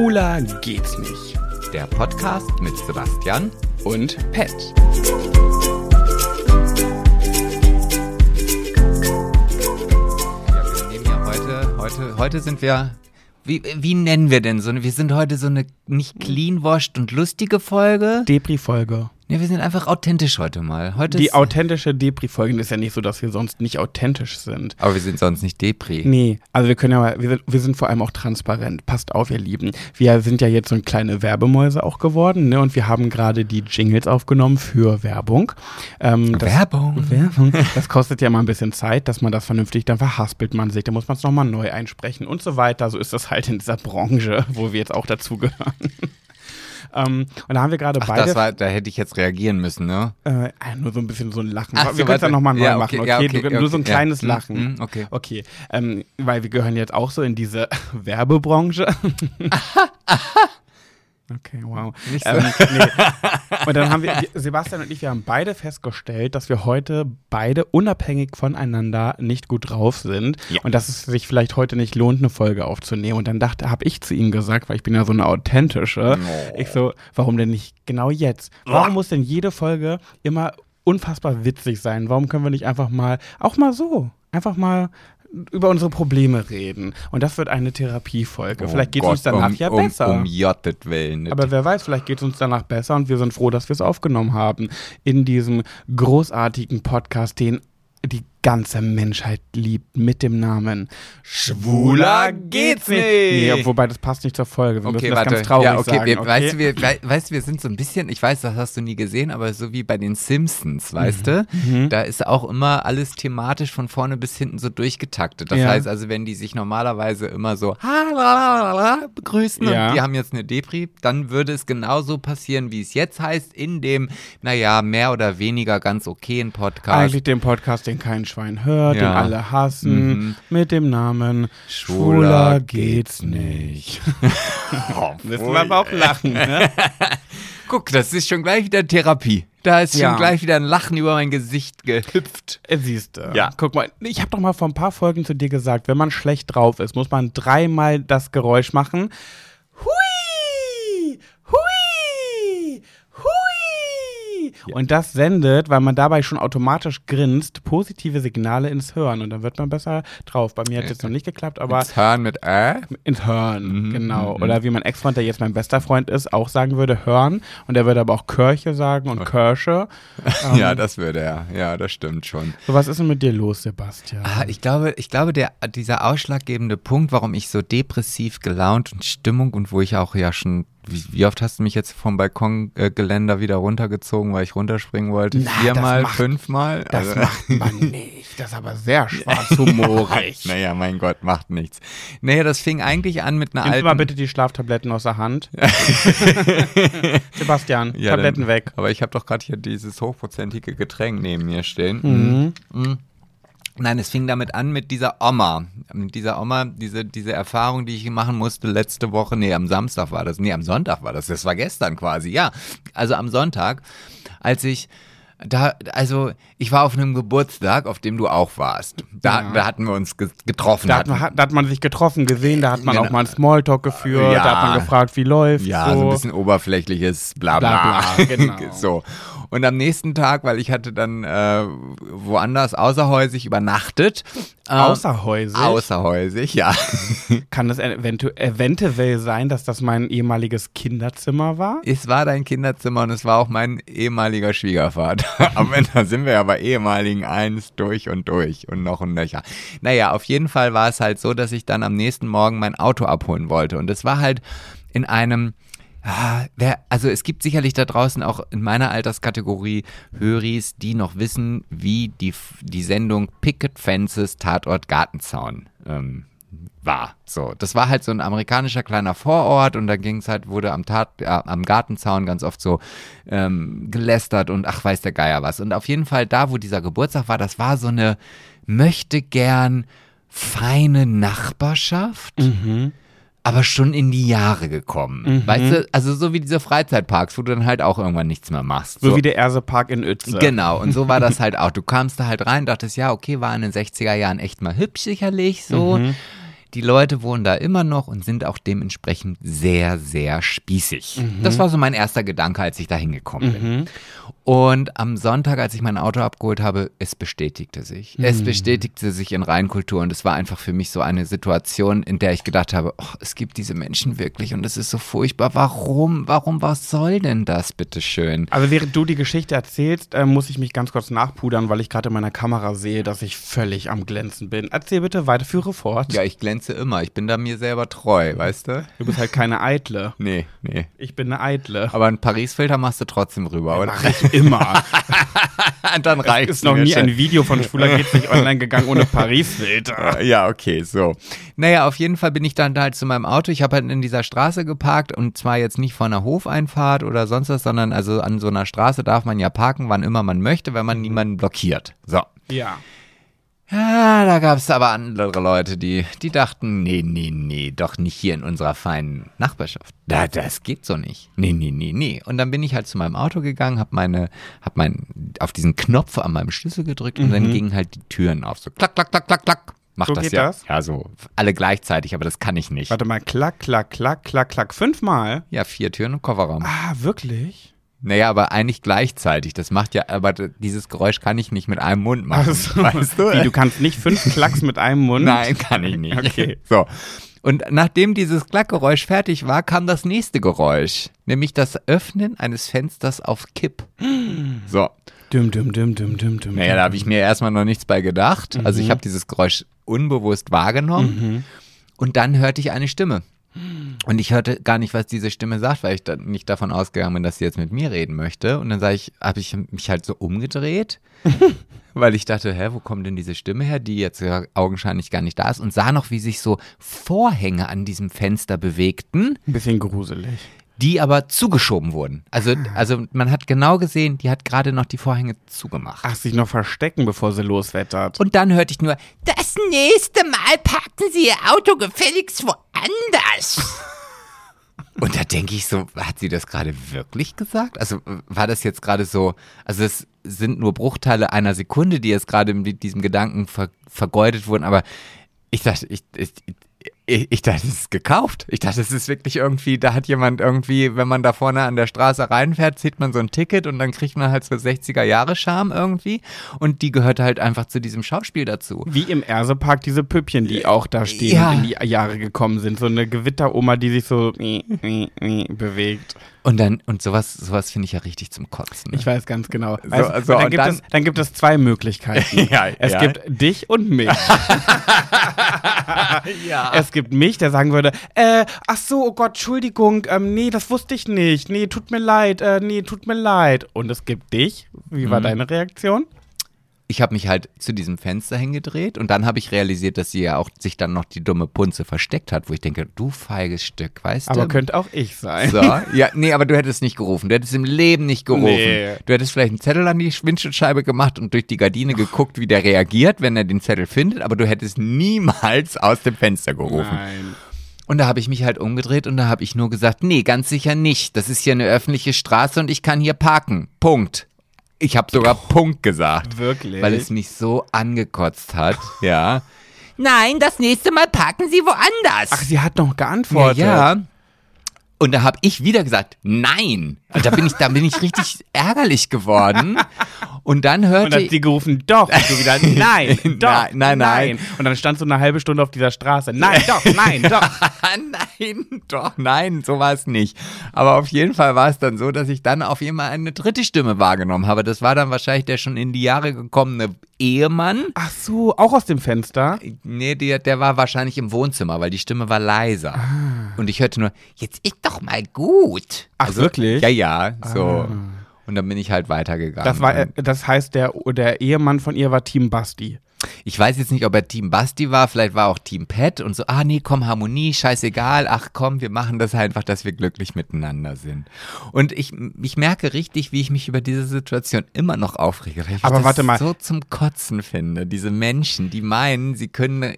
Schwuler geht's nicht. Der Podcast mit Sebastian Und Pet. Ja, wir nehmen ja heute, heute, heute sind wir, wie, wie nennen wir denn so? eine- Wir sind heute so eine nicht clean-washed und lustige Folge. Depri-Folge. Ja, wir sind einfach authentisch heute mal. Heute Die authentische Depri-Folge ist ja nicht so, dass wir sonst nicht authentisch sind. aber wir sind sonst nicht Depri. Nee, also wir können ja mal, wir sind, wir sind vor allem auch transparent. Passt auf, ihr Lieben. Wir sind ja jetzt so ein kleine Werbemäuse auch geworden, ne? Und wir haben gerade die Jingles aufgenommen für Werbung. Ähm, das, Werbung. Werbung. Das kostet ja mal ein bisschen Zeit, dass man das vernünftig, dann verhaspelt man sich, dann muss man es nochmal neu einsprechen und so weiter. So ist das halt in dieser Branche, wo wir jetzt auch dazugehören. Ähm, und da haben wir gerade beide. das war, da hätte ich jetzt reagieren müssen, ne? Äh, äh, nur so ein bisschen so ein Lachen. Ach wir so, können es nochmal neu Ja, machen, okay, ja, okay, du, nur so ein kleines ja. Lachen. Mm, okay. Okay, ähm, weil wir gehören jetzt auch so in diese Werbebranche. Okay, wow. Nicht so. Ähm, nee. Und dann haben wir, Sebastian und ich, wir haben beide festgestellt, dass wir heute beide unabhängig voneinander nicht gut drauf sind Ja. und dass es sich vielleicht heute nicht lohnt, eine Folge aufzunehmen. Und dann dachte, habe ich zu ihm gesagt, weil ich bin ja so eine authentische, Oh. ich so, warum denn nicht genau jetzt? Warum muss denn jede Folge immer unfassbar witzig sein? Warum können wir nicht einfach mal, auch mal so, einfach mal über unsere Probleme reden? Und das wird eine Therapiefolge. vielleicht geht es Oh uns danach um, ja um, besser. Um Jottet Willen. Aber wer weiß, vielleicht geht es uns danach besser und wir sind froh, dass wir es aufgenommen haben. In diesem großartigen Podcast, den die ganze Menschheit liebt, mit dem Namen Schwuler geht's nicht. Nee, wobei das passt nicht zur Folge. Wir Okay, warte. ganz traurig ja, okay, sagen. wir, okay? Weißt, du, wir, wei- weißt wir sind so ein bisschen, ich weiß, das hast du nie gesehen, aber so wie bei den Simpsons, weißt du? Mhm. Da ist auch immer alles thematisch von vorne bis hinten so durchgetaktet. Das Ja. heißt also, wenn die sich normalerweise immer so begrüßen Ja. und die haben jetzt eine Depri, dann würde es genauso passieren, wie es jetzt heißt, in dem, naja, mehr oder weniger ganz okayen Podcast. Eigentlich den Podcast, den kein Schwein hört, den Ja. alle hassen, Mhm. mit dem Namen Schwuler geht's nicht. Oh, Müssen wir aber auch lachen, ne? Guck, das ist schon gleich wieder Therapie. Da ist schon Ja. gleich wieder ein Lachen über mein Gesicht gehüpft. Äh, Siehst du. Ja. Guck mal, ich habe doch mal vor ein paar Folgen zu dir gesagt, wenn man schlecht drauf ist, muss man dreimal das Geräusch machen. Hui! Hui! Und das sendet, weil man dabei schon automatisch grinst, positive Signale ins Hören und dann wird man besser drauf. Bei mir hat es jetzt noch nicht geklappt, aber Das Hören mit Äh? ins Hören, Mhm, genau. mhm. Oder wie mein Ex-Freund, der jetzt mein bester Freund ist, auch sagen würde, hören. Und er würde aber auch Kirche sagen und Kirsche. Ähm, Ja, das würde er. Ja, das stimmt schon. So, was ist denn mit dir los, Sebastian? Ah, ich glaube, ich glaube, der, dieser ausschlaggebende Punkt, warum ich so depressiv gelaunt und Stimmung und wo ich auch ja schon, wie, wie oft hast du mich jetzt vom Balkongeländer wieder runtergezogen, weil ich runterspringen wollte? Na, Viermal, macht- fünfmal? Das Also- macht man nicht. Das ist aber sehr schwarzhumorig. Naja, mein Gott, macht nichts. Naja, das fing eigentlich an mit einer Nimmst alten... mal bitte die Schlaftabletten aus der Hand. Sebastian, Ja, Tabletten dann- weg. Aber ich habe doch gerade hier dieses hochprozentige Getränk neben mir stehen. Mhm. Mhm. Nein, es fing damit an mit dieser Oma. Mit dieser Oma, diese, diese Erfahrung, die ich machen musste letzte Woche. Nee, am Samstag war das. Nee, am Sonntag war das. Das war gestern quasi. Ja, also am Sonntag, als ich da, also ich war auf einem Geburtstag, auf dem du auch warst. Da, Ja. da hatten wir uns ge- getroffen. Da hat, man, da hat man sich getroffen, gesehen, da hat man Genau. auch mal einen Smalltalk geführt, Ja. da hat man gefragt, wie läuft Ja, so. so ein bisschen oberflächliches Blabla. Bla, bla, genau. so. Und am nächsten Tag, weil ich hatte dann äh, woanders außerhäusig übernachtet. Äh, Außerhäusig Außerhäusig, ja. kann es eventu eventuell sein, dass das mein ehemaliges Kinderzimmer war. Es war dein Kinderzimmer und es war auch mein ehemaliger Schwiegervater. Aber da sind wir ja bei ehemaligen eins durch und durch und noch ein Nöcher. Naja, auf jeden Fall war es halt so, dass ich dann am nächsten Morgen mein Auto abholen wollte. Und es war halt in einem, ah, wer, also es gibt sicherlich da draußen auch in meiner Alterskategorie Höris, die noch wissen, wie die, die Sendung Picket Fences Tatort Gartenzaun ähm, war. So, das war halt so ein amerikanischer kleiner Vorort und da ging es halt, wurde am, Tat, äh, am Gartenzaun ganz oft so ähm, gelästert und ach weiß der Geier was. Und auf jeden Fall da, wo dieser Geburtstag war, das war so eine möchte gern feine Nachbarschaft aber schon in die Jahre gekommen. Mhm. Weißt du, also so wie diese Freizeitparks, wo du dann halt auch irgendwann nichts mehr machst. So, wie der Ersepark in Uetze. Genau, und so war das halt auch. Du kamst da halt rein, dachtest, ja, okay, war in den 60er Jahren echt mal hübsch sicherlich, so. Mhm. Die Leute wohnen da immer noch und sind auch dementsprechend sehr, sehr spießig. Das war so mein erster Gedanke, als ich da hingekommen bin. Und am Sonntag, als ich mein Auto abgeholt habe, es bestätigte sich. Es bestätigte sich in Reinkultur und es war einfach für mich so eine Situation, in der ich gedacht habe, oh, es gibt diese Menschen wirklich und es ist so furchtbar. Warum? Warum? Was soll denn das, bitteschön? Also während du die Geschichte erzählst, äh, muss ich mich ganz kurz nachpudern, weil ich gerade in meiner Kamera sehe, dass ich völlig am Glänzen bin. Erzähl bitte weiter, führe fort. Ja, ich glänze immer. Ich bin da mir selber treu, weißt du? Du bist halt keine Eitle. Nee, nee. Ich bin eine Eitle. Aber einen Paris-Filter machst du trotzdem rüber, oder? Mach ich immer. Dann Es reicht's ist noch nie schon. ein Video von Schwuler geht's nicht online gegangen ohne Paris-Filter. Ja, okay, so. Naja, auf jeden Fall bin ich dann halt zu meinem Auto. Ich habe halt in dieser Straße geparkt und zwar jetzt nicht vor einer Hofeinfahrt oder sonst was, sondern also an so einer Straße darf man ja parken, wann immer man möchte, wenn man niemanden blockiert. So. Ja. Ja, da gab es aber andere Leute, die, die dachten, nee, nee, nee, doch nicht hier in unserer feinen Nachbarschaft. Da, das geht so nicht. Nee, nee, nee, nee. Und dann bin ich halt zu meinem Auto gegangen, hab meine, hab mein, auf diesen Knopf an meinem Schlüssel gedrückt und dann gingen halt die Türen auf. So klack, klack, klack, klack, klack. Macht So das geht ja. das? Ja, so alle gleichzeitig, aber das kann ich nicht. Warte mal, klack, klack, klack, klack, klack. Fünfmal? Ja, vier Türen und Kofferraum. Ah, wirklich? Naja, aber eigentlich gleichzeitig. Das macht ja, aber dieses Geräusch kann ich nicht mit einem Mund machen. Also, weißt du? Wie, du kannst nicht fünf Klacks mit einem Mund? Nein, kann ich nicht. Okay. So. Und nachdem dieses Klackgeräusch fertig war, kam das nächste Geräusch, nämlich das Öffnen eines Fensters auf Kipp. So. Düm, düm, düm, düm, düm, düm. Naja, da habe ich mir erstmal noch nichts bei gedacht. Also Mhm. ich habe dieses Geräusch unbewusst wahrgenommen. Und dann hörte ich eine Stimme. Und ich hörte gar nicht, was diese Stimme sagt, weil ich da nicht davon ausgegangen bin, dass sie jetzt mit mir reden möchte. Und dann sag ich, habe ich mich halt so umgedreht, weil ich dachte, hä, wo kommt denn diese Stimme her, die jetzt ja augenscheinlich gar nicht da ist und sah noch, wie sich so Vorhänge an diesem Fenster bewegten, Ein bisschen gruselig. Die aber zugeschoben wurden. Also, also man hat genau gesehen, die hat gerade noch die Vorhänge zugemacht. Ach, sich noch verstecken, bevor sie loswettert. Und dann hörte ich nur, das nächste Mal parken Sie Ihr Auto gefälligst woanders. Und da denke ich so, hat sie das gerade wirklich gesagt? Also war das jetzt gerade so, also es sind nur Bruchteile einer Sekunde, die jetzt gerade mit diesem Gedanken ver, vergeudet wurden, aber ich dachte, ich, ich, ich, ich dachte, es ist gekauft. Ich dachte, es ist wirklich irgendwie, da hat jemand irgendwie, wenn man da vorne an der Straße reinfährt, zieht man so ein Ticket und dann kriegt man halt so 60er Jahre Charme irgendwie und die gehört halt einfach zu diesem Schauspiel dazu. Wie im Ersepark diese Püppchen, die auch da stehen Ja. und in die Jahre gekommen sind. So eine Gewitteroma, die sich so äh, äh, äh, bewegt. Und dann, und sowas, sowas finde ich ja richtig zum Kotzen. Ne? Ich weiß ganz genau. So, Weißt, so, dann, gibt dann- es, dann gibt es zwei Möglichkeiten. Ja, es ja. gibt dich und mich. ja. Es gibt mich, der sagen würde, äh, ach so, oh Gott, Entschuldigung, ähm, nee, das wusste ich nicht. Nee, tut mir leid, äh, nee, tut mir leid. Und es gibt dich. Wie Mhm. war deine Reaktion? Ich habe mich halt zu diesem Fenster hingedreht und dann habe ich realisiert, dass sie ja auch sich dann noch die dumme Punze versteckt hat, wo ich denke, du feiges Stück, weißt Aber du? könnte auch ich sein. So, ja, nee, aber du hättest nicht gerufen. Du hättest im Leben nicht gerufen. Nee. Du hättest vielleicht einen Zettel an die Windschutzscheibe gemacht und durch die Gardine geguckt, wie der reagiert, wenn er den Zettel findet, aber du hättest niemals aus dem Fenster gerufen. Nein. Und da habe ich mich halt umgedreht und da habe ich nur gesagt, nee, ganz sicher nicht. Das ist hier eine öffentliche Straße und ich kann hier parken. Punkt. Ich habe sogar Punkt gesagt. Wirklich? Weil es mich so angekotzt hat. Ja. Nein, das nächste Mal parken Sie woanders. Ach, sie hat noch ja, geantwortet. ja. Und da habe ich wieder gesagt, nein. Und da bin ich, da bin ich richtig ärgerlich geworden. Und dann Und hörte dann hat sie gerufen, doch. Und du wieder, nein, doch, Nein, nein, nein. Und dann standst du eine halbe Stunde auf dieser Straße. Nein, doch, nein, doch. nein, doch, nein, so war es nicht. Aber auf jeden Fall war es dann so, dass ich dann auf jeden Fall eine dritte Stimme wahrgenommen habe. Das war dann wahrscheinlich der schon in die Jahre gekommene Ehemann. Ach so, auch aus dem Fenster? Nee, der, der war wahrscheinlich im Wohnzimmer, weil die Stimme war leiser. Und ich hörte nur, jetzt ist doch mal gut. Ach, wirklich? Ja, ja, so. Und dann bin ich halt weitergegangen. Das, war, äh, das heißt, der, der Ehemann von ihr war Team Basti. Ich weiß jetzt nicht, ob er Team Basti war, vielleicht war auch Team Pet und so, ah nee, komm, Harmonie, scheißegal, ach komm, wir machen das einfach, dass wir glücklich miteinander sind. Und ich, ich merke richtig, wie ich mich über diese Situation immer noch aufrege, weil ich Aber das warte mal. so zum Kotzen finde. Diese Menschen, die meinen, sie können,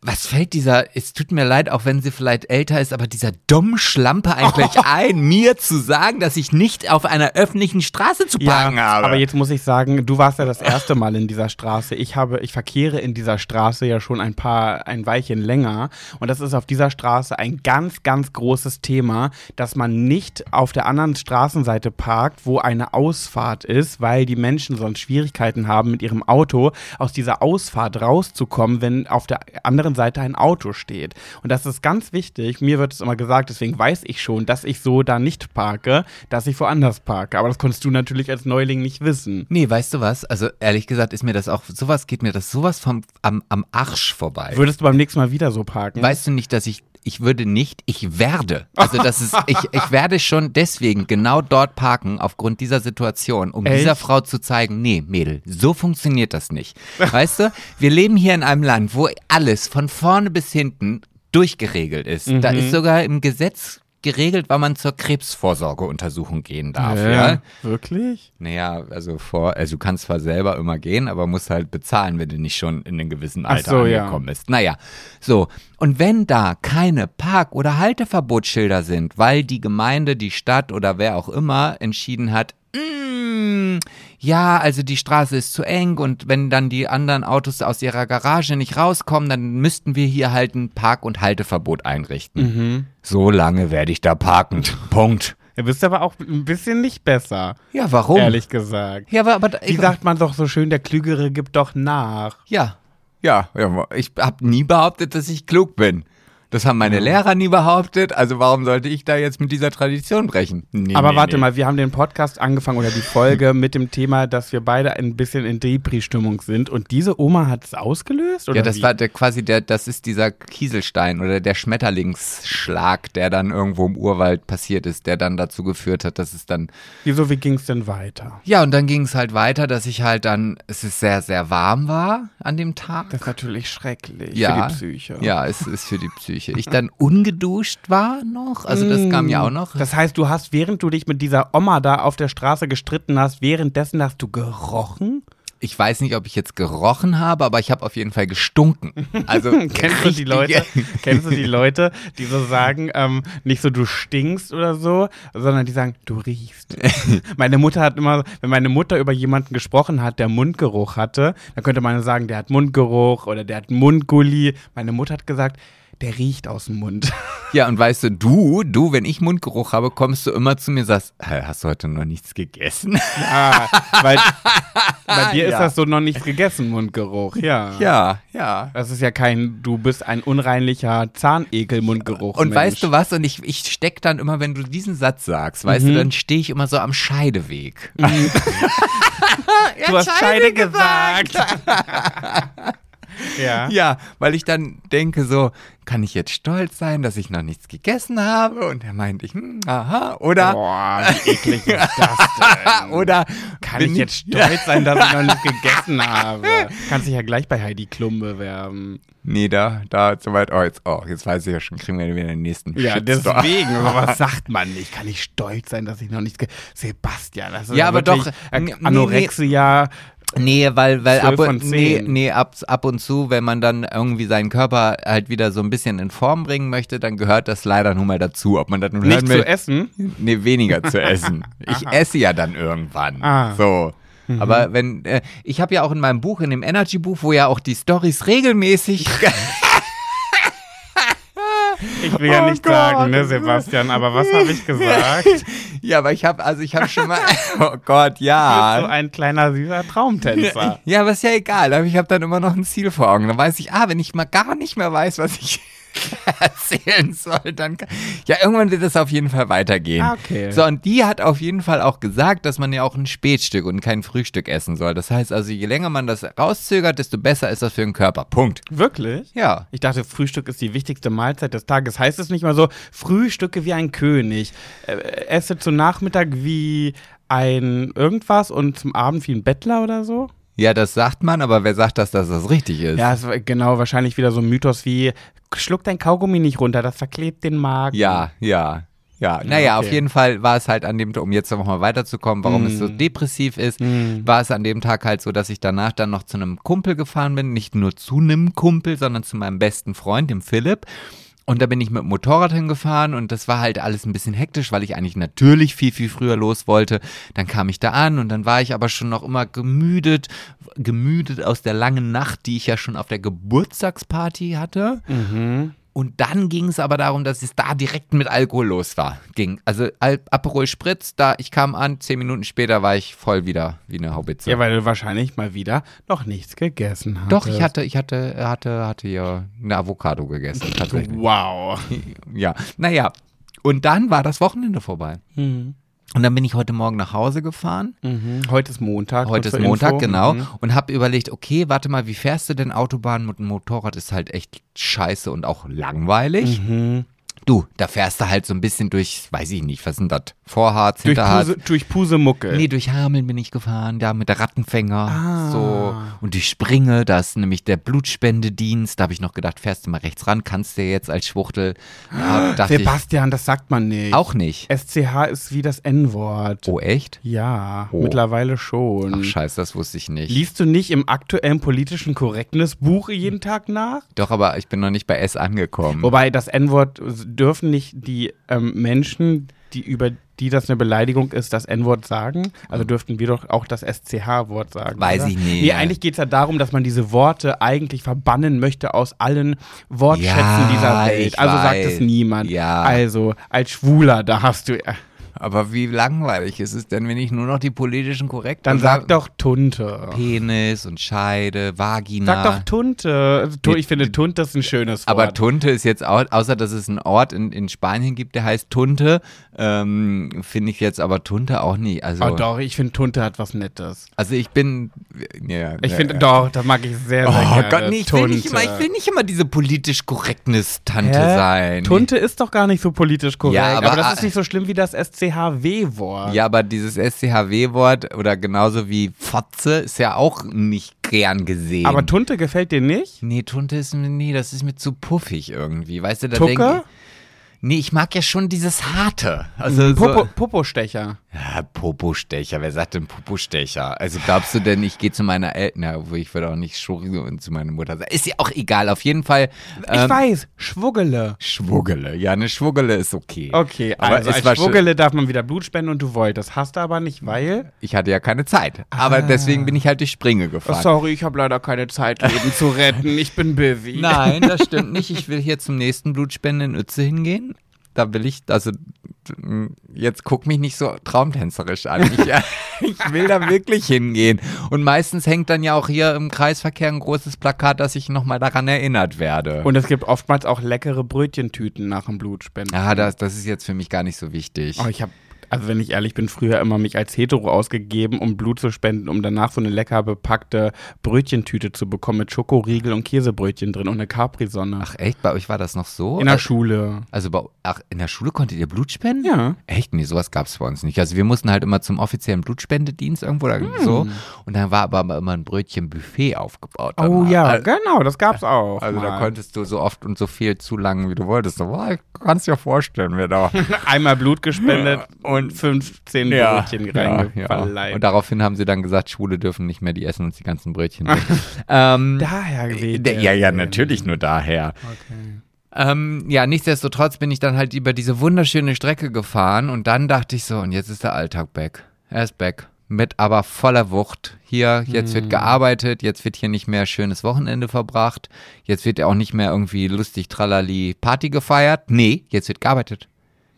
was fällt dieser, es tut mir leid, auch wenn sie vielleicht älter ist, aber dieser dummen Schlampe eigentlich ein, mir zu sagen, dass ich nicht auf einer öffentlichen Straße zu parken habe. aber jetzt muss ich sagen, du warst ja das erste Mal in dieser Straße Straße. Ich habe, ich verkehre in dieser Straße ja schon ein paar, ein Weilchen länger. Und das ist auf dieser Straße ein ganz, ganz großes Thema, dass man nicht auf der anderen Straßenseite parkt, wo eine Ausfahrt ist, weil die Menschen sonst Schwierigkeiten haben, mit ihrem Auto aus dieser Ausfahrt rauszukommen, wenn auf der anderen Seite ein Auto steht. Und das ist ganz wichtig. Mir wird es immer gesagt, deswegen weiß ich schon, dass ich so da nicht parke, dass ich woanders parke. Aber das konntest du natürlich als Neuling nicht wissen. Nee, weißt du was? Also ehrlich gesagt ist mir das auch, sowas geht mir das sowas vom am, am Arsch vorbei. Würdest du beim nächsten Mal wieder so parken? Weißt du nicht, dass ich, ich würde nicht, ich werde. Also das ist, ich, ich werde schon deswegen genau dort parken, aufgrund dieser Situation, um Echt? dieser Frau zu zeigen, nee, Mädel, so funktioniert das nicht. Weißt du, wir leben hier in einem Land, wo alles von vorne bis hinten durchgeregelt ist. Da Mhm. ist sogar im Gesetz geregelt, wann man zur Krebsvorsorgeuntersuchung gehen darf. Ja. Wirklich? Naja, also vor, also du kannst zwar selber immer gehen, aber musst halt bezahlen, wenn du nicht schon in einem gewissen Alter so, ja. angekommen bist. Naja, so. Und wenn da keine Park- oder Halteverbotsschilder sind, weil die Gemeinde, die Stadt oder wer auch immer entschieden hat, "Mm, ja, also die Straße ist zu eng und wenn dann die anderen Autos aus ihrer Garage nicht rauskommen, dann müssten wir hier halt ein Park- und Halteverbot einrichten. Mhm. So lange werde ich da parken. Punkt. Du bist aber auch ein bisschen nicht besser, Ja, warum? ehrlich gesagt. Ja, aber, aber Wie sagt man doch so schön, der Klügere gibt doch nach. Ja. Ja, ja ich habe nie behauptet, dass ich klug bin. Das haben meine Lehrer nie behauptet, also warum sollte ich da jetzt mit dieser Tradition brechen? Nee, Aber nee, warte nee. mal, wir haben den Podcast angefangen oder die Folge mit dem Thema, dass wir beide ein bisschen in Depri-Stimmung sind. Und diese Oma hat es ausgelöst? Oder Ja, das wie? war der, quasi der, das ist dieser Kieselstein oder der Schmetterlingsschlag, der dann irgendwo im Urwald passiert ist, der dann dazu geführt hat, dass es dann Wieso, wie ging es denn weiter? Ja, und dann ging es halt weiter, dass ich halt dann, es ist sehr, sehr warm war an dem Tag. Das ist natürlich schrecklich ja, für die Psyche. Ja, es ist für die Psyche. Ich dann ungeduscht war noch, also das kam ja auch noch. Das heißt, du hast, während du dich mit dieser Oma da auf der Straße gestritten hast, währenddessen hast du gerochen? Ich weiß nicht, ob ich jetzt gerochen habe, aber ich habe auf jeden Fall gestunken. Also Kennst du die Leute, kennst du die Leute, die so sagen, ähm, nicht so du stinkst oder so, sondern die sagen, du riechst. meine Mutter hat immer, wenn meine Mutter über jemanden gesprochen hat, der Mundgeruch hatte, dann könnte man sagen, der hat Mundgeruch oder der hat Mundgulli. Meine Mutter hat gesagt, der riecht aus dem Mund. Ja, und weißt du, du, du, wenn ich Mundgeruch habe, kommst du immer zu mir und sagst, "Hä, hast du heute noch nichts gegessen? ah, weil bei dir ist Ja. das so noch nichts gegessen, Mundgeruch, ja. Ja, ja. Das ist ja kein, du bist ein unreinlicher Zahnekel-Mundgeruch. Und Mensch. weißt du was? Und ich, ich steck dann immer, wenn du diesen Satz sagst, weißt Mhm. du, dann stehe ich immer so am Scheideweg. Du hast Scheide gesagt. Ja. Ja, weil ich dann denke so, kann ich jetzt stolz sein, dass ich noch nichts gegessen habe? Und er meinte ich, hm, aha, oder, Boah, wie eklig ist das denn? oder Kann ich jetzt stolz sein, dass ich noch nicht gegessen habe? Kannst dich ja gleich bei Heidi Klum bewerben. Nee, da, da, soweit, oh, jetzt, oh, jetzt weiß ich ja schon, kriegen wir wieder den nächsten Ja, Shitstorm. deswegen. Aber was sagt man nicht? Kann ich stolz sein, dass ich noch nicht ge Sebastian, das ist Ja, aber wirklich doch, äh. Anorexia. Nee, weil, weil 12 ab und, nee, 10. nee, ab, ab und zu, wenn man dann irgendwie seinen Körper halt wieder so ein bisschen in Form bringen möchte, dann gehört das leider nun mal dazu. Ob man das nun Nicht will, zu essen. Nee, weniger zu essen. Ich esse ja dann irgendwann. Ah. So. Aber wenn, äh, ich habe ja auch in meinem Buch, in dem Energy-Buch, wo ja auch die Stories regelmäßig. Ich will ja Oh nicht Gott. sagen, ne, Sebastian, aber was habe ich gesagt? ja, aber ich habe, also ich habe schon mal. Oh Gott, Du ja. bist so ein kleiner süßer Traumtänzer. Ja, aber ist ja egal. Aber ich habe dann immer noch ein Ziel vor Augen. Dann weiß ich, ah, wenn ich mal gar nicht mehr weiß, was ich erzählen soll, dann kann, ja, irgendwann wird es auf jeden Fall weitergehen. Ah, okay. So, und die hat auf jeden Fall auch gesagt, dass man ja auch ein Spätstück und kein Frühstück essen soll. Das heißt also, je länger man das rauszögert, desto besser ist das für den Körper. Punkt. Wirklich? Ja. Ich dachte, Frühstück ist die wichtigste Mahlzeit des Tages. Heißt es nicht mal so, Frühstücke wie ein König, äh, esse zu Nachmittag wie ein irgendwas und zum Abend wie ein Bettler oder so? Ja, das sagt man, aber wer sagt das, dass das richtig ist? Ja, es war genau, wahrscheinlich wieder so ein Mythos wie, schluck dein Kaugummi nicht runter, das verklebt den Magen. Ja, ja. Ja, naja, okay. auf jeden Fall war es halt an dem, um jetzt nochmal weiterzukommen, warum es so Mm. depressiv ist, Mm. war es an dem Tag halt so, dass ich danach dann noch zu einem Kumpel gefahren bin, nicht nur zu einem Kumpel, sondern zu meinem besten Freund, dem Philipp. Und da bin ich mit dem Motorrad hingefahren und das war halt alles ein bisschen hektisch, weil ich eigentlich natürlich viel, viel früher los wollte. Dann kam ich da an und dann war ich aber schon noch immer gemüdet, gemüdet aus der langen Nacht, die ich ja schon auf der Geburtstagsparty hatte. Und dann ging es aber darum, dass es da direkt mit Alkohol los war. Ging. Also Al Aperol Spritz, da ich kam an, zehn Minuten später war ich voll wieder wie eine Haubitze. Ja, weil du wahrscheinlich mal wieder noch nichts gegessen hast. Doch, ich hatte, ich hatte, hatte, hatte ja eine Avocado gegessen, tatsächlich. Wow. Ja, naja. Und dann war das Wochenende vorbei. Mhm. Und dann bin ich heute Morgen nach Hause gefahren. Mhm. Heute ist Montag. Heute ist Montag, Info. genau. Mhm. Und habe überlegt, okay, warte mal, wie fährst du denn Autobahn mit dem Motorrad? Ist halt echt scheiße und auch langweilig. Mhm. Du, da fährst du halt so ein bisschen durch, weiß ich nicht, was sind das? Vorharz, Durch, Hinterharz. Puse, durch Pusemuckel. Nee, durch Hameln bin ich gefahren, da mit der Rattenfänger. Ah. So. Und die Springe, da ist nämlich der Blutspendedienst. Da habe ich noch gedacht, fährst du mal rechts ran, kannst du jetzt als Schwuchtel. Da ich, Sebastian, das sagt man nicht. auch nicht. SCH ist wie das N-Wort. Oh, echt? Ja, Oh. mittlerweile schon. Ach, scheiße, das wusste ich nicht. Liest du nicht im aktuellen politischen Korrektness-Buch jeden Tag nach? Doch, aber ich bin noch nicht bei S angekommen. Wobei das N-Wort dürfen nicht die ähm, Menschen, die über die das eine Beleidigung ist, das N-Wort sagen. Also dürften wir doch auch das SCH-Wort sagen. Weiß oder? ich nicht. Nee, eigentlich geht es ja darum, dass man diese Worte eigentlich verbannen möchte aus allen Wortschätzen Ja, dieser Welt. Also sagt weiß. es niemand. Ja. Also als Schwuler darfst du. Aber wie langweilig ist es denn, wenn ich nur noch die politischen korrekt Dann sag doch Tunte. Penis und Scheide, Vagina. Sag doch Tunte. Tu- Ich finde Tunte ist ein schönes Wort. Aber Tunte ist jetzt auch, außer dass es einen Ort in, in Spanien gibt, der heißt Tunte, ähm, finde ich jetzt aber Tunte auch nie. Also, Oh, doch, ich finde Tunte hat was Nettes. also ich bin, ja, Ich finde, ja. doch, das mag ich sehr, sehr Oh gerne. Gott, nee, ich will, nicht immer, ich will nicht immer diese politisch Korrektness-Tante Hä? sein. Tunte ist doch gar nicht so politisch korrekt. Ja, aber, aber- das ist nicht so schlimm wie das SCHW-Wort. Ja, aber dieses SCHW-Wort oder genauso wie Fotze ist ja auch nicht gern gesehen. Aber Tunte gefällt dir nicht? Nee, Tunte ist mir, nee, das ist mir zu puffig irgendwie. Weißt du, da denke ich. Nee, ich mag ja schon dieses Harte. Also Popo, so, Popostecher. ja, Popostecher, wer sagt denn Popostecher? Also glaubst du denn, ich gehe zu meiner Eltern, wo ich würde auch nicht Schurri und zu meiner Mutter sagen. Ist ja auch egal, auf jeden Fall. Ich Ähm, weiß, Schwuggele. Schwuggele, ja, eine Schwuggele ist okay. Okay, Aber also als Schwuggele darf man wieder Blut spenden und du wolltest. Hast du aber nicht, weil? Ich hatte ja keine Zeit. Aber Ah. deswegen bin ich halt die Springe Oh, gefahren. sorry, ich habe leider keine Zeit, Leben zu retten. Ich bin busy. Nein, das stimmt nicht. Ich will hier zum nächsten Blutspenden in Uetze hingehen. Da will ich, also jetzt guck mich nicht so traumtänzerisch an. Ich, ich will da wirklich hingehen. Und meistens hängt dann ja auch hier im Kreisverkehr ein großes Plakat, dass ich nochmal daran erinnert werde. Und es gibt oftmals auch leckere Brötchentüten nach dem Blutspenden. ja, das, das ist jetzt für mich gar nicht so wichtig. Oh, ich habe, also wenn ich ehrlich bin, früher immer mich als hetero ausgegeben, um Blut zu spenden, um danach so eine lecker bepackte Brötchentüte zu bekommen mit Schokoriegel und Käsebrötchen drin und eine Capri-Sonne. Ach echt? Bei euch war das noch so? In der Schule. Also bei, ach, in der Schule konntet ihr Blut spenden? Ja. Echt? Nee, sowas gab es bei uns nicht. Also wir mussten halt immer zum offiziellen Blutspendedienst irgendwo oder so. Und dann war aber immer ein Brötchenbuffet aufgebaut. Oh danach. ja, Al- genau, das gab's auch. Also da mal. konntest du so oft und so viel zu lang, wie du wolltest. So, kannst dir vorstellen, wer da. Einmal Blut gespendet und 15 Brötchen reingeverleiht. Und daraufhin haben sie dann gesagt, Schwule dürfen nicht mehr, die essen uns die ganzen Brötchen. ähm, Daher weht d- der ja, ja, natürlich nur daher. Okay. Ähm, ja, nichtsdestotrotz bin ich dann halt über diese wunderschöne Strecke gefahren und dann dachte ich so, und jetzt ist der Alltag back. Er ist back. Mit aber voller Wucht. Hier, jetzt wird gearbeitet, jetzt wird hier nicht mehr schönes Wochenende verbracht, jetzt wird auch nicht mehr irgendwie lustig tralali Party gefeiert. Nee, jetzt wird gearbeitet.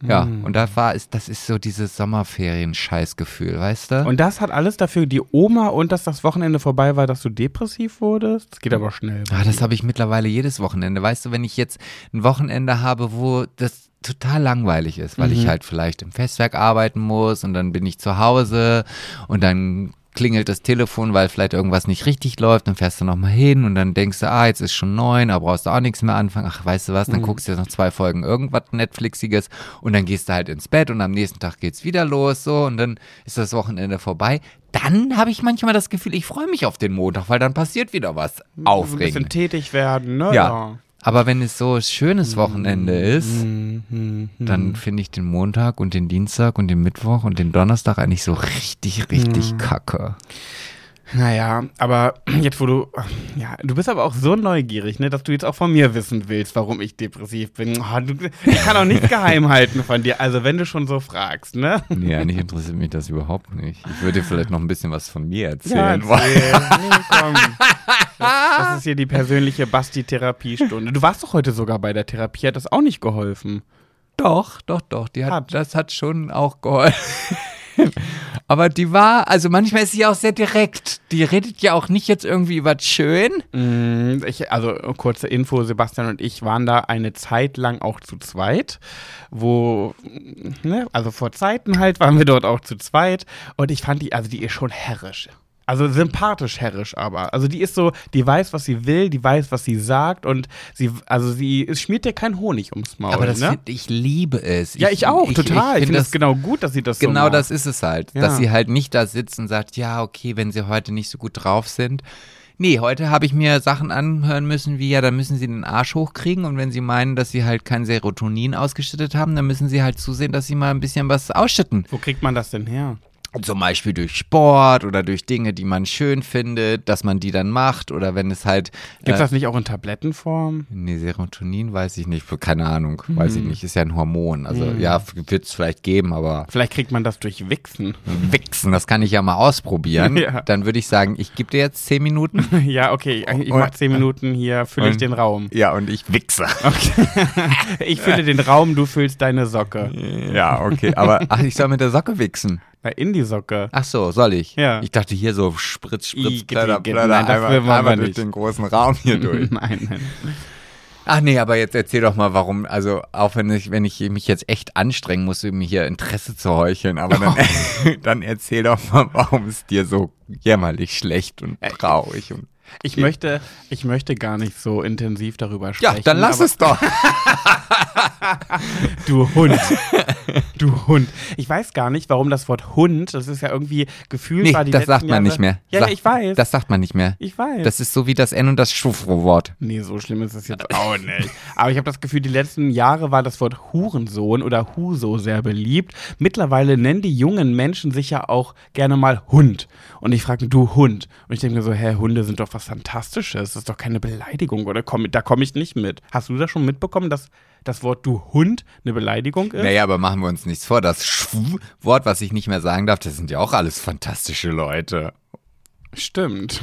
Ja, und da war ist, das ist so dieses Sommerferien-Scheißgefühl, weißt du? Und das hat alles dafür die Oma und dass das Wochenende vorbei war, dass du depressiv wurdest? Das geht aber schnell. Ah, das habe ich mittlerweile jedes Wochenende. Weißt du, wenn ich jetzt ein Wochenende habe, wo das total langweilig ist, weil ich halt vielleicht im Festwerk arbeiten muss und dann bin ich zu Hause und dann klingelt das Telefon, weil vielleicht irgendwas nicht richtig läuft, dann fährst du nochmal hin und dann denkst du, ah, jetzt ist schon neun, aber brauchst du auch nichts mehr anfangen. Ach, weißt du was, dann guckst du jetzt noch zwei Folgen irgendwas Netflixiges und dann gehst du halt ins Bett und am nächsten Tag geht's wieder los, so, und dann ist das Wochenende vorbei. Dann habe ich manchmal das Gefühl, ich freue mich auf den Montag, weil dann passiert wieder was Ein bisschen aufregend. tätig werden, ne? Ja. Aber wenn es so ein schönes Wochenende ist, Mhm. dann finde ich den Montag und den Dienstag und den Mittwoch und den Donnerstag eigentlich so richtig, richtig Mhm. kacke. Naja, aber jetzt wo du, ja, du bist aber auch so neugierig, ne, dass du jetzt auch von mir wissen willst, warum ich depressiv bin. Oh, du, ich kann auch nichts geheim halten von dir. Also wenn du schon so fragst, ne? Nee, eigentlich interessiert mich das überhaupt nicht. Ich würde dir vielleicht noch ein bisschen was von mir Ja, erzählen. erzähl. nee, komm. Das, das ist hier die persönliche Basti-Therapiestunde. Du warst doch heute sogar bei der Therapie, hat das auch nicht geholfen. Doch, doch, doch. Die hat, Hat. Das hat schon auch geholfen. Aber die war, also manchmal ist sie auch sehr direkt. Die redet ja auch nicht jetzt irgendwie über schön. Mm, Ich, also kurze Info, Sebastian und ich waren da eine Zeit lang auch zu zweit, wo, ne, also vor Zeiten halt waren wir dort auch zu zweit und ich fand die, also die ist schon herrisch. Also sympathisch herrisch aber. Also die ist so, die weiß, was sie will, die weiß, was sie sagt und sie, also sie es schmiert dir keinen Honig ums Maul. Aber das ne? find, ich liebe es. ja, ich auch, total. Ich, find finde das genau gut, dass sie das so Genau das ist es halt. Ja. Dass sie halt nicht da sitzt und sagt, ja, okay, wenn sie heute nicht so gut drauf sind. Nee, heute habe ich mir Sachen anhören müssen, wie ja, dann müssen sie den Arsch hochkriegen und wenn sie meinen, dass sie halt kein Serotonin ausgeschüttet haben, dann müssen sie halt zusehen, dass sie mal ein bisschen was ausschütten. Wo kriegt man das denn her? Zum Beispiel durch Sport oder durch Dinge, die man schön findet, dass man die dann macht oder wenn es halt. Äh, das nicht auch in Tablettenform? Nee, Serotonin weiß ich nicht, keine Ahnung, weiß ich nicht, ist ja ein Hormon. Also ja, wird es vielleicht geben, aber Vielleicht kriegt man das durch Wichsen. Wichsen, das kann ich ja mal ausprobieren. Ja. Dann würde ich sagen, ich gebe dir jetzt zehn Minuten. Ja, okay. Ich Und- mach zehn Minuten hier, fülle ich den Raum. Ja, und ich wichse. Ich fülle den Raum, du füllst deine Socke. Ja, okay, aber ach, ich soll mit der Socke wichsen. Na, in die Socke. Ach so, soll ich? Ja. Ich dachte hier so Spritz, Spritz, Plöder. Plöder, Nein, das wir einmal durch nicht. den großen Raum hier durch. Nein, nein. Ach nee, aber jetzt erzähl doch mal, warum, also auch wenn ich, wenn ich mich jetzt echt anstrengen muss, um mir hier Interesse zu heucheln, aber dann, dann erzähl doch mal, warum es dir so jämmerlich schlecht und Äh, traurig und Ich möchte, ich möchte gar nicht so intensiv darüber ja, sprechen. dann lass es doch. Du Hund. Du Hund. Ich weiß gar nicht, warum das Wort Hund, das ist ja irgendwie gefühlt Nee, war die das sagt man Jahre, nicht mehr. Ja, Sag- ja, ich weiß. Das sagt man nicht mehr. ich weiß. Das ist so wie das N und das Schufro-Wort. Nee, so schlimm ist es jetzt auch nicht. Aber ich habe das Gefühl, die letzten Jahre war das Wort Hurensohn oder Huso sehr beliebt. Mittlerweile nennen die jungen Menschen sich ja auch gerne mal Hund. Und ich frage du Hund. Und ich denke mir so, hä, Hunde sind doch was Fantastisches. Das ist doch keine Beleidigung, oder? Komm, da komme ich nicht mit. Hast du das schon mitbekommen, dass das Wort du Hund eine Beleidigung ist? Naja, aber machen wir uns nichts vor. Das Schw-Wort, was ich nicht mehr sagen darf, das sind ja auch alles fantastische Leute. Stimmt.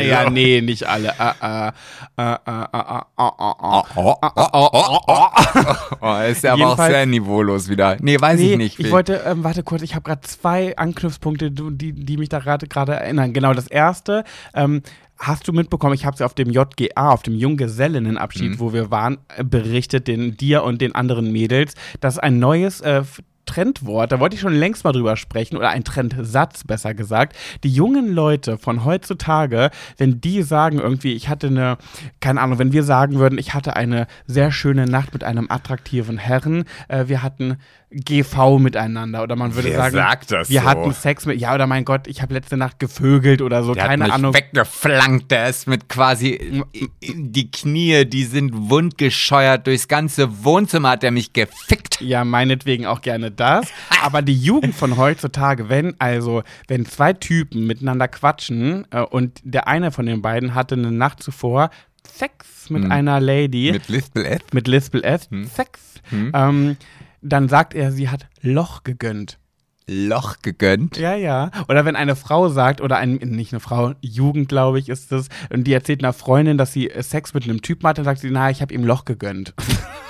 ja, nee, nicht alle. Ah, ah, ah, ah, ah, ah, ah, ah. Oh, oh, oh, oh, oh, oh. oh ist ja aber auch sehr niveaulos wieder. Nee, weiß Nee, ich nicht. ich wollte, ähm, warte kurz, ich habe gerade zwei Anknüpfpunkte, die, die mich da gerade gerade erinnern. Genau, das erste, ähm, hast du mitbekommen, ich habe es auf dem JGA, auf dem Junggesellinnenabschied, wo wir waren, berichtet, den dir und den anderen Mädels, dass ein neues äh, Trendwort, da wollte ich schon längst mal drüber sprechen, oder ein Trendsatz besser gesagt. Die jungen Leute von heutzutage, wenn die sagen irgendwie, ich hatte eine, keine Ahnung, wenn wir sagen würden, ich hatte eine sehr schöne Nacht mit einem attraktiven Herrn, äh, wir hatten GV miteinander oder man würde Wer sagen, sagt das wir so? hatten Sex mit, ja oder mein Gott, ich habe letzte Nacht gevögelt oder so, der keine hat mich Ahnung. weggeflankt, der ist mit quasi die Knie, die sind wundgescheuert durchs ganze Wohnzimmer hat er mich gefickt. Ja, meinetwegen auch gerne das. Aber die Jugend von heutzutage, wenn also, wenn zwei Typen miteinander quatschen äh, und der eine von den beiden hatte eine Nacht zuvor Sex mit einer Lady, mit, Lispel F. mit Lispel S, Sex, ähm, dann sagt er, sie hat Loch gegönnt. Loch gegönnt. Ja, ja. Oder wenn eine Frau sagt, oder ein, nicht eine Frau, Jugend, glaube ich, ist es, und die erzählt einer Freundin, dass sie Sex mit einem Typen hatte, dann sagt sie, na, ich habe ihm Loch gegönnt.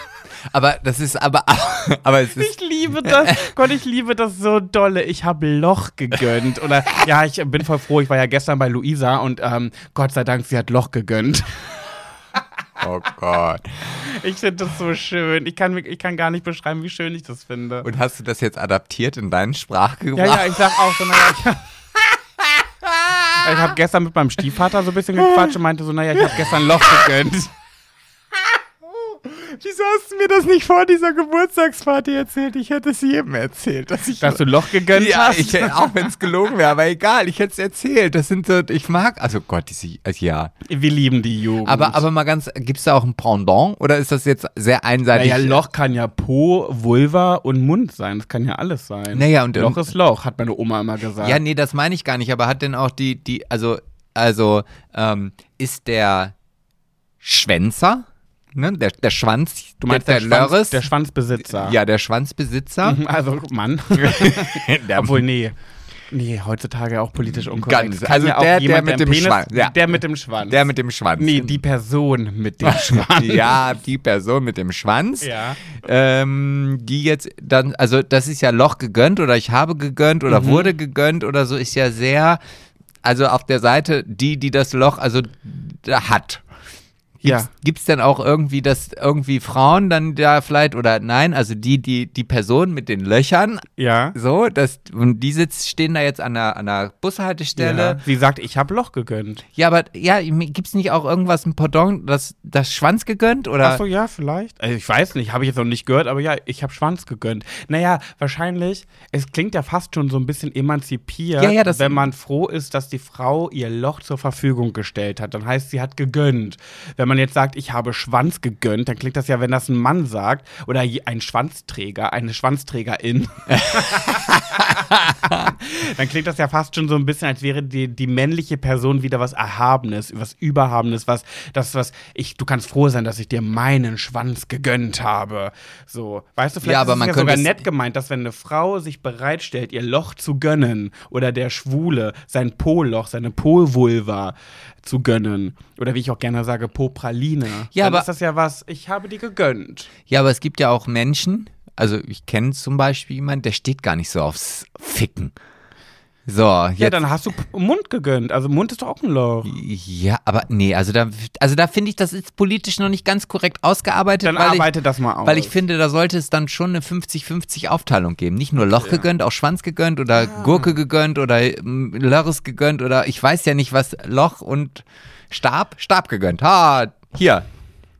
Aber das ist aber, aber es ist Ich liebe das. Gott, ich liebe das so dolle. Ich habe Loch gegönnt. Oder ja, ich bin voll froh. Ich war ja gestern bei Luisa und ähm, Gott sei Dank, sie hat Loch gegönnt. Oh Gott. Ich finde das so schön. Ich kann, ich kann gar nicht beschreiben, wie schön ich das finde. Und hast du das jetzt adaptiert in deinen Sprachgebrauch? Ja, ja, ich sag auch so, naja, ich, ich habe gestern mit meinem Stiefvater so ein bisschen gequatscht und meinte so, naja, ich habe gestern Loch gegönnt. Wieso hast du mir das nicht vor dieser Geburtstagsparty erzählt? Ich hätte es jedem erzählt, dass ich Dass du Loch gegönnt ja, hast? ich, hätte- auch wenn es gelogen wäre, aber egal, ich hätte es erzählt. Das sind so, ich mag, also Gott, diese, also ja. Wir lieben die Jugend. Aber, aber mal ganz, gibt es da auch ein Pendant oder ist das jetzt sehr einseitig? naja, Loch kann ja Po, Vulva und Mund sein. Das kann ja alles sein. Naja, und- Loch ist Loch, hat meine Oma immer gesagt. Ja, nee, das meine ich gar nicht, aber hat denn auch die, die, also, also, ähm, ist der Schwänzer, ne, der, der Schwanz, du meinst der, der, der Schwanz, der Schwanzbesitzer. ja, der Schwanzbesitzer, Mhm, Also, Mann. Obwohl, nee. Nee, heutzutage auch politisch unkorrekt. Ganz- also ja der- der mit dem Penis, Schwanz, ja. Der mit dem Schwanz. der mit dem Schwanz. Nee, die Person mit dem Schwanz. ja, die Person mit dem Schwanz. Ja. ähm, die jetzt dann, also das ist ja Loch gegönnt oder ich habe gegönnt oder Mhm. wurde gegönnt oder so, ist ja sehr, also auf der Seite, die, die das Loch, also da Ja. Gibt es denn auch irgendwie, dass irgendwie Frauen dann da vielleicht, oder nein, also die, die, die Person mit den Löchern, Ja. so, das, und die sitzt, stehen da jetzt an der, an der Bushaltestelle. ja. Sie sagt, ich habe Loch gegönnt. Ja, aber ja, gibt es nicht auch irgendwas, ein Pendant, das, das Schwanz gegönnt? Oder? Ach so, ja, vielleicht. Also ich weiß nicht, habe ich jetzt noch nicht gehört, aber ja, ich habe Schwanz gegönnt. Naja, wahrscheinlich, es klingt ja fast schon so ein bisschen emanzipiert, Ja, ja, das- wenn man froh ist, dass die Frau ihr Loch zur Verfügung gestellt hat. Dann heißt, sie hat gegönnt. Wenn man jetzt sagt, ich habe Schwanz gegönnt, dann klingt das ja, wenn das ein Mann sagt, oder ein Schwanzträger, eine Schwanzträgerin, dann klingt das ja fast schon so ein bisschen, als wäre die, die männliche Person wieder was Erhabenes, was Überhabenes, was, das, was, ich, du kannst froh sein, dass ich dir meinen Schwanz gegönnt habe. So, weißt du, vielleicht Ja, aber ist es man ja könnte sogar es- nett gemeint, dass wenn eine Frau sich bereitstellt, ihr Loch zu gönnen, oder der Schwule sein Po-Loch, seine Po-Vulva zu gönnen, oder wie ich auch gerne sage, Po-Praline, Ja, dann aber- ist das ja was, ich habe die gegönnt. Ja, aber es gibt ja auch Menschen, also ich kenne zum Beispiel jemanden, der steht gar nicht so aufs Ficken. So, jetzt. Ja, dann hast du Mund gegönnt, also Mund ist doch auch ein Loch. Ja, aber nee, also da, also da finde ich, das ist politisch noch nicht ganz korrekt ausgearbeitet, Dann weil, arbeite das mal aus. ich, weil ich finde, da sollte es dann schon eine 50-50 Aufteilung geben. Nicht nur Loch gegönnt, auch Schwanz gegönnt oder Ah. Gurke gegönnt oder ähm, Lörres gegönnt oder ich weiß ja nicht was, Loch und Stab, Stab gegönnt. Ha, hier.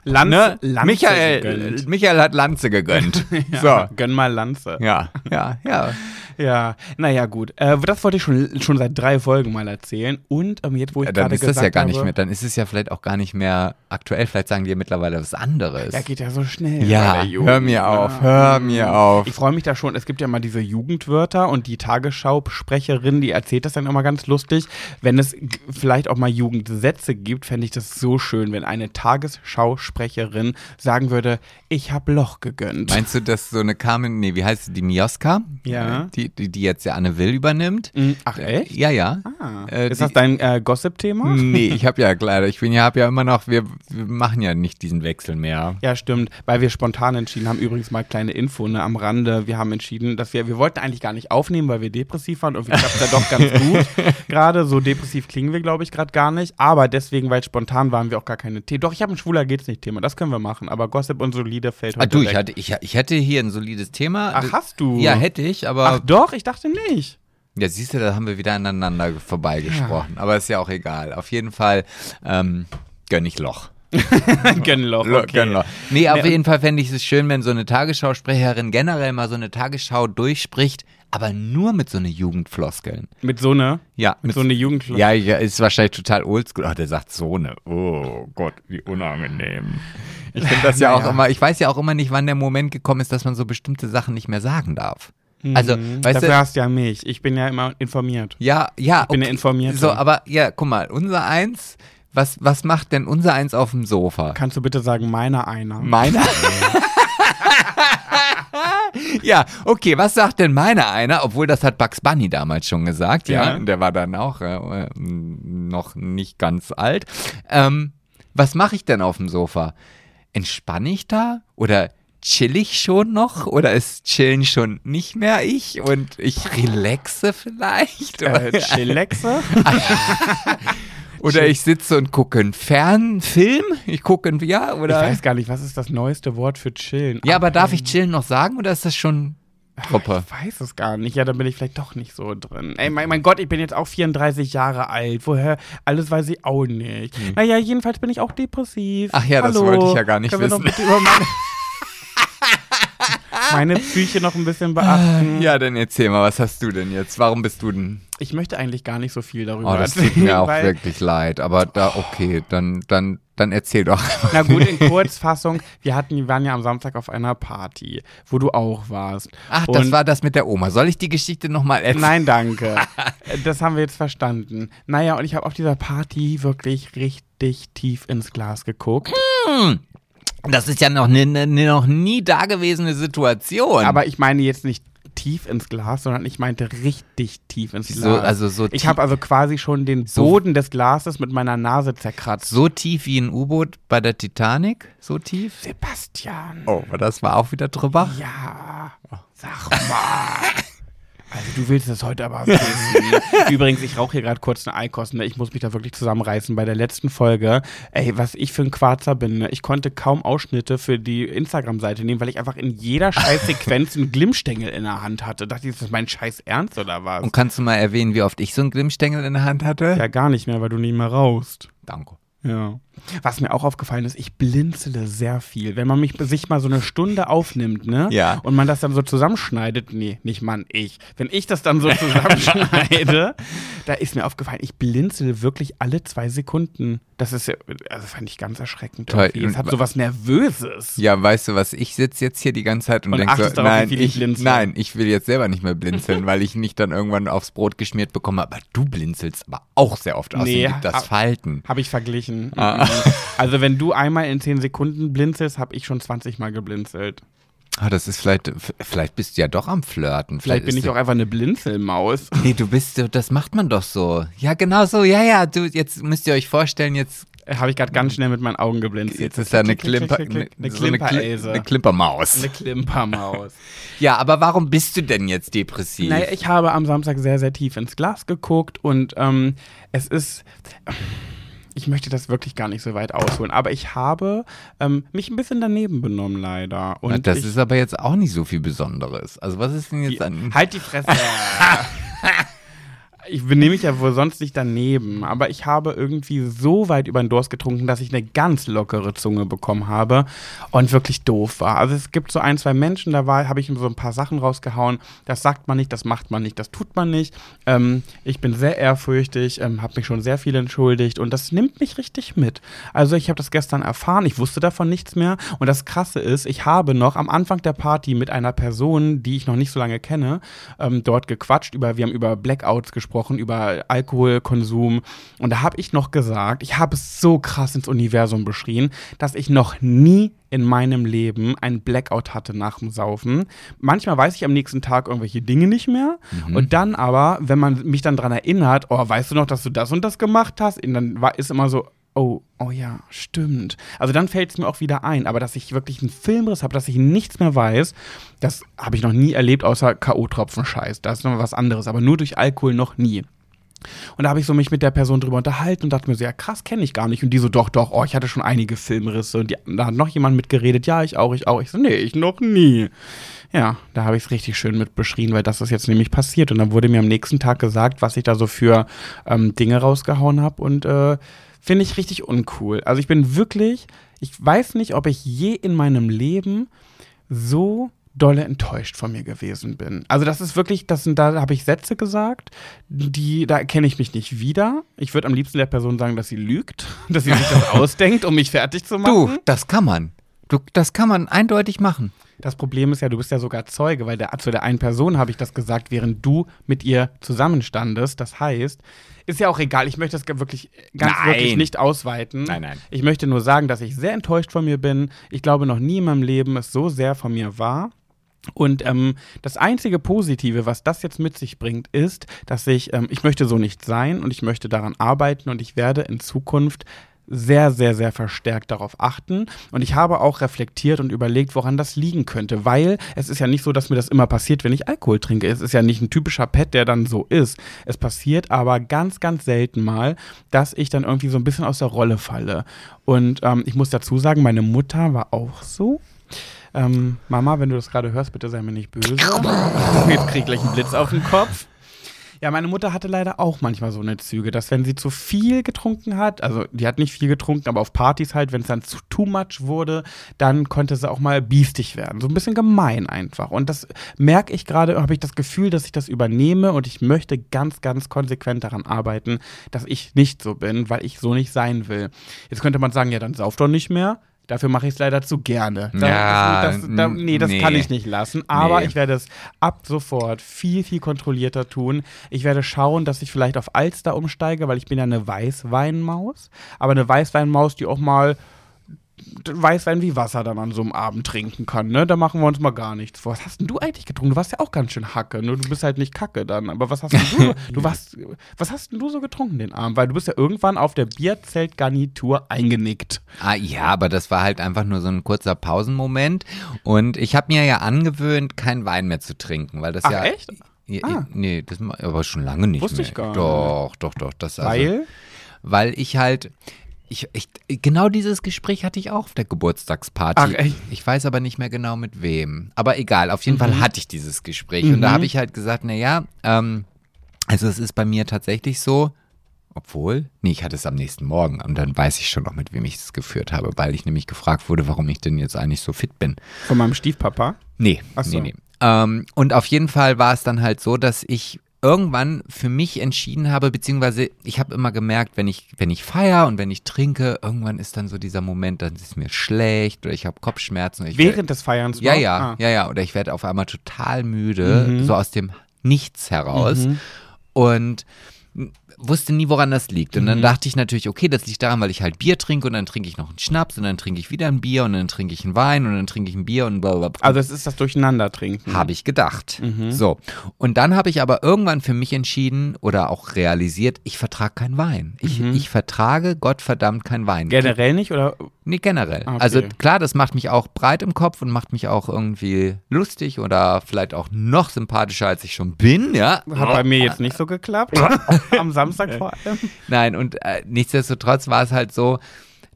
Lanze, Ne? Lanze Michael, gegönnt. Michael hat Lanze gegönnt. Ja, Gönn mal Lanze. So, ja, ja, ja. Ja, naja, gut. Äh, das wollte ich schon, schon seit drei Folgen mal erzählen. Und ähm, jetzt, wo ich Ja, dann gerade ist gesagt das ja gar habe, nicht mehr, dann ist es ja vielleicht auch gar nicht mehr aktuell. Vielleicht sagen die ja mittlerweile was anderes. Ja, geht ja so schnell. Ja, hör mir auf, hör mir auf. Ich freue mich da schon. Es gibt ja mal diese Jugendwörter und die Tagesschau-Sprecherin, die erzählt das dann immer ganz lustig. Wenn es vielleicht auch mal Jugendsätze gibt, fände ich das so schön, wenn eine Tagesschau-Sprecherin sagen würde, ich habe Loch gegönnt. Meinst du, dass so eine Carmen, nee, wie heißt sie, die Mioska? Ja. Die, die, die jetzt ja Anne Will übernimmt? Mm, Ach echt? Ja, ja. Ah. Äh, ist die- das dein äh, Gossip-Thema? Nee, ich habe ja leider, ich bin ja, hab ja immer noch, wir, wir machen ja nicht diesen Wechsel mehr. Ja, stimmt, weil wir spontan entschieden haben, übrigens mal kleine Info ne, am Rande, wir haben entschieden, dass wir, wir wollten eigentlich gar nicht aufnehmen, weil wir depressiv waren, irgendwie klappt ja doch ganz gut gerade, so depressiv klingen wir, glaube ich, gerade gar nicht, aber deswegen, weil spontan waren wir auch gar keine Themen. Doch, ich habe ein Schwuler geht's nicht Thema, das können wir machen, aber Gossip und Solide fällt heute Ah, du, ich, hatte, ich, ich hätte hier ein solides Thema. Ach, hast du? Ja, hätte ich, aber Ach doch, ich dachte nicht. Ja, siehst du, da haben wir wieder aneinander vorbeigesprochen. Aber ist ja auch egal. Auf jeden Fall ähm, gönn ich Loch. Gönnloch, Lo- okay. Gönn Loch. Nee, auf jeden Fall fände ich es schön, wenn so eine Tagesschausprecherin generell mal so eine Tagesschau durchspricht, aber nur mit so einer Jugendfloskeln. Mit so einer, Ja, mit so einer Jugendschule. Ja, ja, ist wahrscheinlich total oldschool. Ach, der sagt so eine. Oh Gott, wie unangenehm. Ich finde das ja auch Naja. immer, ich weiß ja auch immer nicht, wann der Moment gekommen ist, dass man so bestimmte Sachen nicht mehr sagen darf. Also, Mhm. weißt Dafür du, hast ja mich. Ich bin ja immer informiert. Ja, ja. bin ja informiert. So, aber ja, guck mal, unser Eins, was, was macht denn unser Eins auf dem Sofa? Kannst du bitte sagen, meiner einer? Meiner? ja, okay, was sagt denn meiner einer? Obwohl, das hat Bugs Bunny damals schon gesagt, ja. Ja. Der war dann auch äh, noch nicht ganz alt. Ähm, was mache ich denn auf dem Sofa? Entspanne ich da? Oder chill ich schon noch? Oder ist Chillen schon nicht mehr ich? Und ich relaxe vielleicht? Äh, Chillaxe? Oder ich sitze und gucke einen Fernfilm. Ich gucke einen, ja, Ich oder? weiß gar nicht, was ist das neueste Wort für chillen? Ja, aber darf ich chillen noch sagen oder ist das schon Gruppe? Ich weiß es gar nicht. Ja, da bin ich vielleicht doch nicht so drin. Ey, mein, mein Gott, ich bin jetzt auch 34 Jahre alt. Woher? Alles weiß ich auch nicht. Naja, jedenfalls bin ich auch depressiv. Hm. Ach ja, das Hallo. wollte ich ja gar nicht Können wissen. meine Psyche noch ein bisschen beachten. Ja, dann erzähl mal, was hast du denn jetzt? Warum bist du denn? Ich möchte eigentlich gar nicht so viel darüber Oh, das erzählen. tut mir auch wirklich leid. Aber da, okay, dann, dann, dann erzähl doch. Na gut, in Kurzfassung, wir hatten, wir waren ja am Samstag auf einer Party, wo du auch warst. Ach, das Und- war das mit der Oma. Soll ich die Geschichte nochmal erzählen? Nein, danke. Das haben wir jetzt verstanden. Naja, und ich habe auf dieser Party wirklich richtig tief ins Glas geguckt. Das ist ja noch eine ne, noch nie dagewesene Situation. Aber ich meine jetzt nicht tief ins Glas, sondern ich meinte richtig tief ins Glas. so, also so, ich habe also quasi schon den So- Boden des Glases mit meiner Nase zerkratzt. so tief wie ein U-Boot bei der Titanic? So tief? Sebastian. Oh, aber das war auch wieder drüber? Ja, sag mal. Also du willst es heute aber wissen. Übrigens, ich rauche hier gerade kurz eine Eikos, ne? Ich muss mich da wirklich zusammenreißen. Bei der letzten Folge, ey, was ich für ein Quarzer bin, ne? Ich konnte kaum Ausschnitte für die Instagram-Seite nehmen, weil ich einfach in jeder scheiß Sequenz einen Glimmstängel in der Hand hatte. Dachte ich, ist das mein scheiß Ernst oder was? Und kannst du mal erwähnen, wie oft ich so einen Glimmstängel in der Hand hatte? Ja, gar nicht mehr, weil du nie mehr rauchst. Danke. Ja. Was mir auch aufgefallen ist, ich blinzele sehr viel. Wenn man mich sich mal so eine Stunde aufnimmt, ne? Ja. Und man das dann so zusammenschneidet, nee, nicht Mann, ich. Wenn ich das dann so zusammenschneide, da ist mir aufgefallen, ich blinzele wirklich alle zwei Sekunden. Das ist ja, also fand ich ganz erschreckend. Toll. Es hat so was Nervöses. Ja, weißt du was, ich sitze jetzt hier die ganze Zeit und, Und denke so, darauf, wie nein, viel ich ich, nein, ich will jetzt selber nicht mehr blinzeln, weil ich nicht dann irgendwann aufs Brot geschmiert bekomme, aber du blinzelst aber auch sehr oft aus Nee, gibt das Falten. Habe ich verglichen. Ah. Also wenn du einmal in zehn Sekunden blinzelst, habe ich schon 20 Mal geblinzelt. Ah, das ist vielleicht, vielleicht bist du ja doch am Flirten. Vielleicht bin ist ich auch einfach eine Blinzelmaus. Nee, du bist, so- das macht man doch so. Ja, genau so, ja, ja, du, jetzt müsst ihr euch vorstellen, jetzt, Habe ich gerade ganz schnell mit meinen Augen geblinzelt. jetzt ist da eine Klimper, eine, Klimper-Else. eine Klimpermaus. Eine Klimpermaus. Ja, aber warum bist du denn jetzt depressiv? naja, ich habe am Samstag sehr, sehr tief ins Glas geguckt und ähm, es ist. Ich möchte das wirklich gar nicht so weit ausholen, aber ich habe ähm, mich ein bisschen daneben benommen, leider. Und Na, das ich, ist aber jetzt auch nicht so viel Besonderes. Also was ist denn jetzt an... Halt die Fresse. Ich benehme mich ja wohl sonst nicht daneben, aber ich habe irgendwie so weit über den Durst getrunken, dass ich eine ganz lockere Zunge bekommen habe und wirklich doof war. Also es gibt so ein, zwei Menschen, da habe ich so ein paar Sachen rausgehauen. Das sagt man nicht, das macht man nicht, das tut man nicht. Ähm, ich bin sehr ehrfürchtig, ähm, habe mich schon sehr viel entschuldigt und das nimmt mich richtig mit. Also ich habe das gestern erfahren, ich wusste davon nichts mehr und das Krasse ist, ich habe noch am Anfang der Party mit einer Person, die ich noch nicht so lange kenne, ähm, dort gequatscht über, wir haben über Blackouts gesprochen, über Alkoholkonsum und da habe ich noch gesagt, ich habe es so krass ins Universum beschrien, dass ich noch nie in meinem Leben ein Blackout hatte nach dem Saufen. Manchmal weiß ich am nächsten Tag irgendwelche Dinge nicht mehr. Und dann aber, wenn man mich dann dran erinnert, oh, weißt du noch, dass du das und das gemacht hast? Und dann war, ist immer so, oh, oh ja, stimmt. Also dann fällt es mir auch wieder ein. Aber dass ich wirklich einen Filmriss habe, dass ich nichts mehr weiß, das habe ich noch nie erlebt, außer K.O.-Tropfen-Scheiß. Das ist noch was anderes. Aber nur durch Alkohol noch nie. Und da habe ich so mich mit der Person drüber unterhalten und dachte mir so, ja krass, kenne ich gar nicht. Und die so, doch, doch, oh, ich hatte schon einige Filmrisse. Und die, da hat noch jemand mitgeredet, ja, ich auch, ich auch. Ich so, nee, ich noch nie. Ja, da habe ich es richtig schön mit beschrien, weil das ist jetzt nämlich passiert. Und dann wurde mir am nächsten Tag gesagt, was ich da so für ähm, Dinge rausgehauen habe. Und äh, finde ich richtig uncool. Also ich bin wirklich, ich weiß nicht, ob ich je in meinem Leben so dolle enttäuscht von mir gewesen bin. Also das ist wirklich, das sind, da habe ich Sätze gesagt, die, da erkenne ich mich nicht wieder. Ich würde am liebsten der Person sagen, dass sie lügt, dass sie sich das ausdenkt, um mich fertig zu machen. Du, das kann man. Du, das kann man eindeutig machen. Das Problem ist ja, du bist ja sogar Zeuge, weil der, zu der einen Person habe ich das gesagt, während du mit ihr zusammenstandest. Das heißt, ist ja auch egal, ich möchte das wirklich ganz Nein. wirklich nicht ausweiten. Nein, nein. Ich möchte nur sagen, dass ich sehr enttäuscht von mir bin. Ich glaube, noch nie in meinem Leben es so sehr von mir war. Und ähm, das einzige Positive, was das jetzt mit sich bringt, ist, dass ich, ähm, ich möchte so nicht sein und ich möchte daran arbeiten und ich werde in Zukunft sehr, sehr, sehr verstärkt darauf achten. Und ich habe auch reflektiert und überlegt, woran das liegen könnte, weil es ist ja nicht so, dass mir das immer passiert, wenn ich Alkohol trinke. Es ist ja nicht ein typischer Pet, der dann so ist. Es passiert aber ganz, ganz selten mal, dass ich dann irgendwie so ein bisschen aus der Rolle falle. Und ähm, ich muss dazu sagen, meine Mutter war auch so. Ähm, Mama, wenn du das gerade hörst, bitte sei mir nicht böse. Jetzt krieg ich gleich einen Blitz auf den Kopf. Ja, meine Mutter hatte leider auch manchmal so eine Züge, dass wenn sie zu viel getrunken hat, also die hat nicht viel getrunken, aber auf Partys halt, wenn es dann zu too much wurde, dann konnte sie auch mal biestig werden. So ein bisschen gemein einfach. Und das merke ich gerade, habe ich das Gefühl, dass ich das übernehme und ich möchte ganz, ganz konsequent daran arbeiten, dass ich nicht so bin, weil ich so nicht sein will. Jetzt könnte man sagen, ja, dann sauf doch nicht mehr. Dafür mache ich es leider zu gerne. Da, Ja, das, das, da, nee, das nee. kann ich nicht lassen. Aber Nee. ich werde es ab sofort viel, viel kontrollierter tun. Ich werde schauen, dass ich vielleicht auf Alster umsteige, weil ich bin ja eine Weißweinmaus. Aber eine Weißweinmaus, die auch mal Weißwein wie Wasser dann an so einem Abend trinken kann, ne? Da machen wir uns mal gar nichts vor. Was hast denn du eigentlich getrunken? Du warst ja auch ganz schön Hacke, nur du bist halt nicht Kacke dann. Aber was hast denn du? du warst, was hast denn du so getrunken den Abend? Weil du bist ja irgendwann auf der Bierzeltgarnitur eingenickt. Ah, ja, aber das war halt einfach nur so ein kurzer Pausenmoment. Und ich habe mir ja angewöhnt, keinen Wein mehr zu trinken, weil das Ach, ja. echt? Ja, Ah. Nee, das aber schon lange nicht Wusste mehr. ich gar nicht. Doch, doch, doch. Das also, Weil? weil ich halt. Ich, ich, genau dieses Gespräch hatte ich auch auf der Geburtstagsparty. Ach, echt? Ich weiß aber nicht mehr genau mit wem. Aber egal, auf jeden Fall Mhm. hatte ich dieses Gespräch. Und da Mhm. habe ich halt gesagt, naja, ähm, also es ist bei mir tatsächlich so, obwohl, nee, ich hatte es am nächsten Morgen und dann weiß ich schon noch, mit wem ich es geführt habe, weil ich nämlich gefragt wurde, warum ich denn jetzt eigentlich so fit bin. Von meinem Stiefpapa? Nee, Ach so. nee, nee. Ähm, und auf jeden Fall war es dann halt so, dass ich irgendwann für mich entschieden habe, beziehungsweise ich habe immer gemerkt, wenn ich, wenn ich feier und wenn ich trinke, irgendwann ist dann so dieser Moment, dann ist mir schlecht oder ich habe Kopfschmerzen. Ich Während des Feierns ja, noch? ja, Ah. ja, ja. Oder ich werde auf einmal total müde, Mhm. so aus dem Nichts heraus. Mhm. Und wusste nie, woran das liegt. Und dann Mhm. dachte ich natürlich, okay, das liegt daran, weil ich halt Bier trinke und dann trinke ich noch einen Schnaps und dann trinke ich wieder ein Bier und dann trinke ich einen Wein und dann trinke ich ein Bier und blablabla. Also es ist das Durcheinandertrinken. Habe ich gedacht. Mhm. So. Und dann habe ich aber irgendwann für mich entschieden oder auch realisiert, ich vertrage keinen Wein. Ich, Mhm. ich vertrage Gottverdammt keinen Wein. Generell nicht oder? Nee, generell. Ah, okay. Also klar, das macht mich auch breit im Kopf und macht mich auch irgendwie lustig oder vielleicht auch noch sympathischer, als ich schon bin, ja. Hat bei mir jetzt nicht so geklappt. Am Samstag vor allem. Nein, und äh, nichtsdestotrotz war es halt so,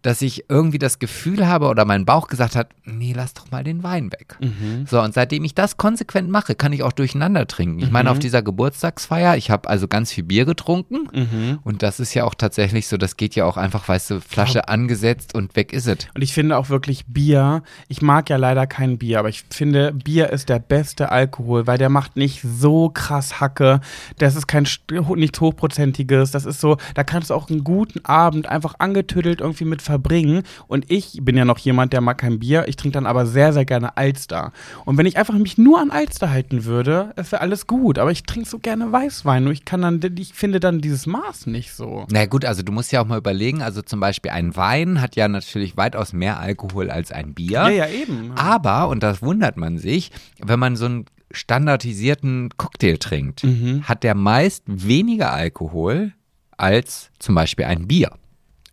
dass ich irgendwie das Gefühl habe oder mein Bauch gesagt hat, nee, lass doch mal den Wein weg. Mhm. So, und seitdem ich das konsequent mache, kann ich auch durcheinander trinken. Ich meine, Mhm. auf dieser Geburtstagsfeier, ich habe also ganz viel Bier getrunken. Mhm. Und das ist ja auch tatsächlich so, das geht ja auch einfach, weißt du, Flasche angesetzt und weg ist es. Und ich finde auch wirklich Bier. Ich mag ja leider kein Bier, aber ich finde, Bier ist der beste Alkohol, weil der macht nicht so krass Hacke. Das ist kein nichts hochprozentiges. Das ist so, da kannst du auch einen guten Abend einfach angetüdelt irgendwie mit verbringen. Und ich bin ja noch jemand, der mag kein Bier. Ich trinke dann aber sehr, sehr gerne Alster. Und wenn ich einfach mich nur an Alster halten würde, das wäre alles gut. Aber ich trinke so gerne Weißwein. Nur ich kann dann, ich finde dann dieses Maß nicht so. Na gut, also du musst ja auch mal überlegen, also zum Beispiel ein Wein hat ja natürlich weitaus mehr Alkohol als ein Bier. Ja, ja, eben. Aber, und das wundert man sich, wenn man so einen standardisierten Cocktail trinkt, Mhm. hat der meist weniger Alkohol als zum Beispiel ein Bier.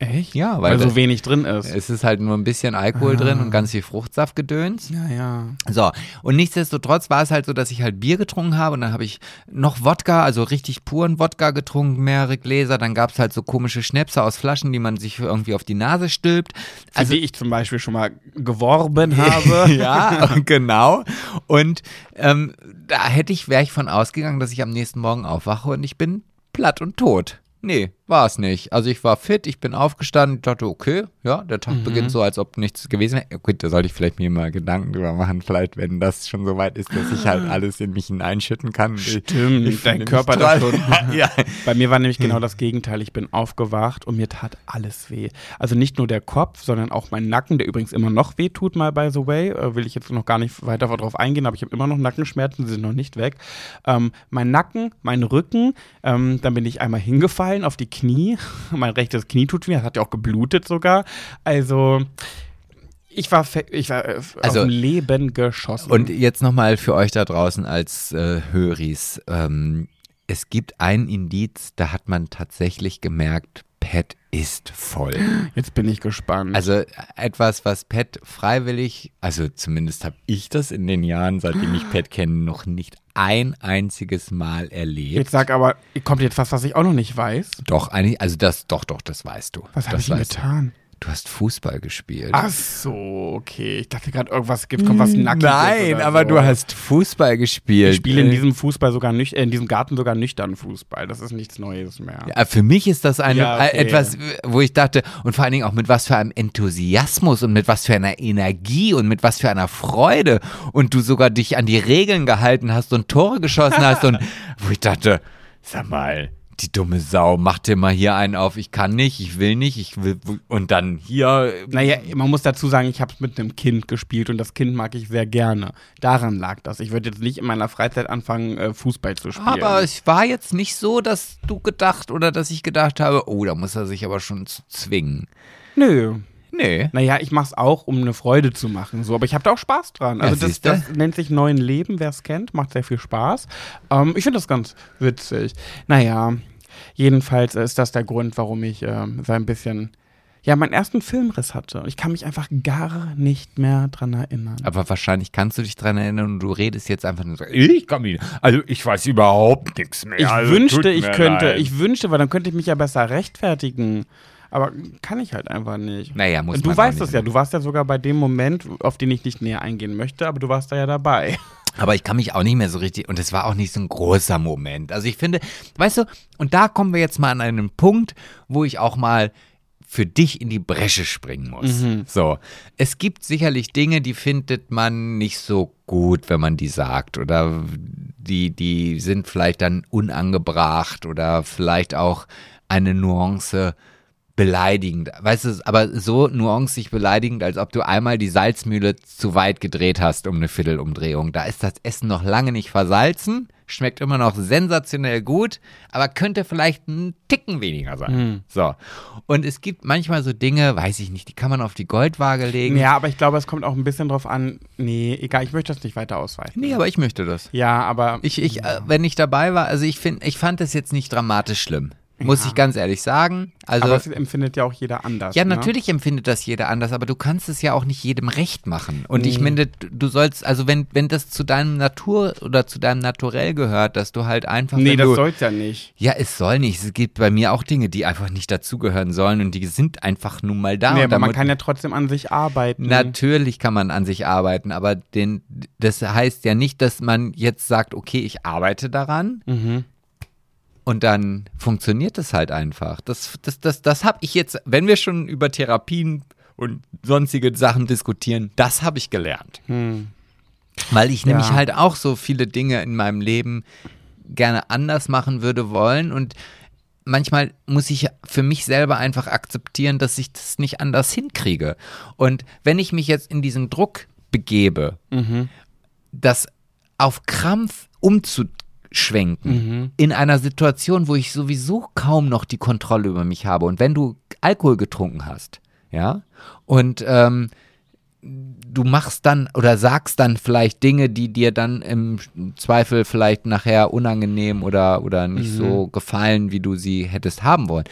Echt? Ja, weil weil so wenig drin ist. Es ist halt nur ein bisschen Alkohol drin und ganz viel Fruchtsaftgedöns. Ja, ja. So, und nichtsdestotrotz war es halt so, dass ich halt Bier getrunken habe und dann habe ich noch Wodka, also richtig puren Wodka getrunken, mehrere Gläser. Dann gab es halt so komische Schnäpse aus Flaschen, die man sich irgendwie auf die Nase stülpt. Für Also die ich zum Beispiel schon mal geworben habe. ja, genau. Und ähm, da hätte ich, wäre ich von ausgegangen, dass ich am nächsten Morgen aufwache und ich bin platt und tot. Nee, war es nicht. Also ich war fit, ich bin aufgestanden, ich dachte, okay, ja, der Tag Mhm. beginnt so, als ob nichts gewesen wäre. Gut, da sollte ich vielleicht mir mal Gedanken drüber machen, vielleicht, wenn das schon so weit ist, dass ich halt alles in mich hineinschütten kann. Stimmt, Ich dein finde Körper da schon. ja. Bei mir war nämlich genau das Gegenteil. Ich bin aufgewacht und mir tat alles weh. Also nicht nur der Kopf, sondern auch mein Nacken, der übrigens immer noch weh tut, mal by the way. Äh, will ich jetzt noch gar nicht weiter darauf eingehen, aber ich habe immer noch Nackenschmerzen, sie sind noch nicht weg. Ähm, mein Nacken, mein Rücken, ähm, dann bin ich einmal hingefallen auf die Knie. mein rechtes Knie tut weh, das hat ja auch geblutet sogar. Also. Ich war, ich war äh, Also- auf dem Leben geschossen. Und jetzt nochmal für euch da draußen als äh, Höris. Ähm, es gibt ein Indiz, da hat man tatsächlich gemerkt, Pat ist voll. jetzt bin ich gespannt. Also etwas, was Pat freiwillig, also zumindest habe ich das in den Jahren, seitdem ich Pat kenne, noch nicht ein einziges Mal erlebt. Jetzt sag aber, kommt jetzt was, was ich auch noch nicht weiß. Doch, eigentlich, also das, doch, doch, das weißt du. Was habe ich denn getan? Du hast Fußball gespielt. Ach so, okay. Ich dachte gerade, irgendwas gibt, kommt was Nackiges. Nein, aber so. du hast Fußball gespielt. Ich spiele in Äh, diesem Fußball sogar nüch äh, in diesem Garten sogar nüchtern Fußball. Das ist nichts Neues mehr. Ja, für mich ist das eine, Ja, okay. äh, etwas, wo ich dachte, und vor allen Dingen auch mit was für einem Enthusiasmus und mit was für einer Energie und mit was für einer Freude und du sogar dich an die Regeln gehalten hast und Tore geschossen hast und wo ich dachte, sag mal, die dumme Sau, mach dir mal hier einen auf, ich kann nicht, ich will nicht, ich will, und dann hier, Naja, man muss dazu sagen, ich habe es mit einem Kind gespielt und das Kind mag ich sehr gerne. Daran lag das. Ich würde jetzt nicht in meiner Freizeit anfangen, äh, Fußball zu spielen. aber es war jetzt nicht so, dass du gedacht oder dass ich gedacht habe, oh, da muss er sich aber schon zu zwingen. Nö. Nee. Naja, ich mach's auch, um eine Freude zu machen. So, aber ich habe da auch Spaß dran. Also das, das nennt sich Neuen Leben, wer es kennt, macht sehr viel Spaß. Ähm, ich finde das ganz witzig. Naja, jedenfalls ist das der Grund, warum ich ähm, so ein bisschen, ja, meinen ersten Filmriss hatte. Ich kann mich einfach gar nicht mehr dran erinnern. Aber wahrscheinlich kannst du dich dran erinnern und du redest jetzt einfach nur so, ich kann mich, also ich weiß überhaupt nichts mehr. Ich also wünschte, ich könnte, leid. ich wünschte, weil dann könnte ich mich ja besser rechtfertigen. Aber kann ich halt einfach nicht. Naja, muss du weißt es ja, du warst ja sogar bei dem Moment, auf den ich nicht näher eingehen möchte, aber du warst da ja dabei. Aber ich kann mich auch nicht mehr so richtig, und es war auch nicht so ein großer Moment. Also ich finde, weißt du, und da kommen wir jetzt mal an einen Punkt, wo ich auch mal für dich in die Bresche springen muss. So, es gibt sicherlich Dinge, die findet man nicht so gut, wenn man die sagt oder die, die sind vielleicht dann unangebracht oder vielleicht auch eine Nuance beleidigend. Weißt du, aber so nuancig beleidigend, als ob du einmal die Salzmühle zu weit gedreht hast um eine Viertelumdrehung. Da ist das Essen noch lange nicht versalzen, schmeckt immer noch sensationell gut, aber könnte vielleicht einen Ticken weniger sein. So. Und es gibt manchmal so Dinge, weiß ich nicht, die kann man auf die Goldwaage legen. Ja, aber ich glaube, es kommt auch ein bisschen drauf an. Nee, egal, ich möchte das nicht weiter ausweiten. Nee, aber ich möchte das. Ja, aber Ich, ich, äh, wenn ich dabei war, also ich finde, ich fand das jetzt nicht dramatisch schlimm. Muss Ja. ich ganz ehrlich sagen. Also, aber es empfindet ja auch jeder anders. ja, ne? natürlich empfindet das jeder anders, aber du kannst es ja auch nicht jedem recht machen. Und ich Nee. finde, du sollst, also wenn, wenn das zu deinem Natur oder zu deinem Naturell gehört, dass du halt einfach. Nee, das du, soll's ja nicht. Ja, es soll nicht. Es gibt bei mir auch Dinge, die einfach nicht dazugehören sollen und die sind einfach nun mal da. nee, aber man kann ja trotzdem an sich arbeiten. Natürlich kann man an sich arbeiten, aber den, das heißt ja nicht, dass man jetzt sagt, okay, ich arbeite daran Mhm. Und dann funktioniert es halt einfach. Das, das, das, das habe ich jetzt, wenn wir schon über Therapien und sonstige Sachen diskutieren, das habe ich gelernt. Hm. Weil ich nämlich Ja. halt auch so viele Dinge in meinem Leben gerne anders machen würde wollen und manchmal muss ich für mich selber einfach akzeptieren, dass ich das nicht anders hinkriege. Und wenn ich mich jetzt in diesen Druck begebe, Mhm. das auf Krampf umzuschwenken Mhm. in einer Situation, wo ich sowieso kaum noch die Kontrolle über mich habe und wenn du Alkohol getrunken hast, ja, und ähm, du machst dann oder sagst dann vielleicht Dinge, die dir dann im Zweifel vielleicht nachher unangenehm oder, oder nicht so gefallen, wie du sie hättest haben wollen.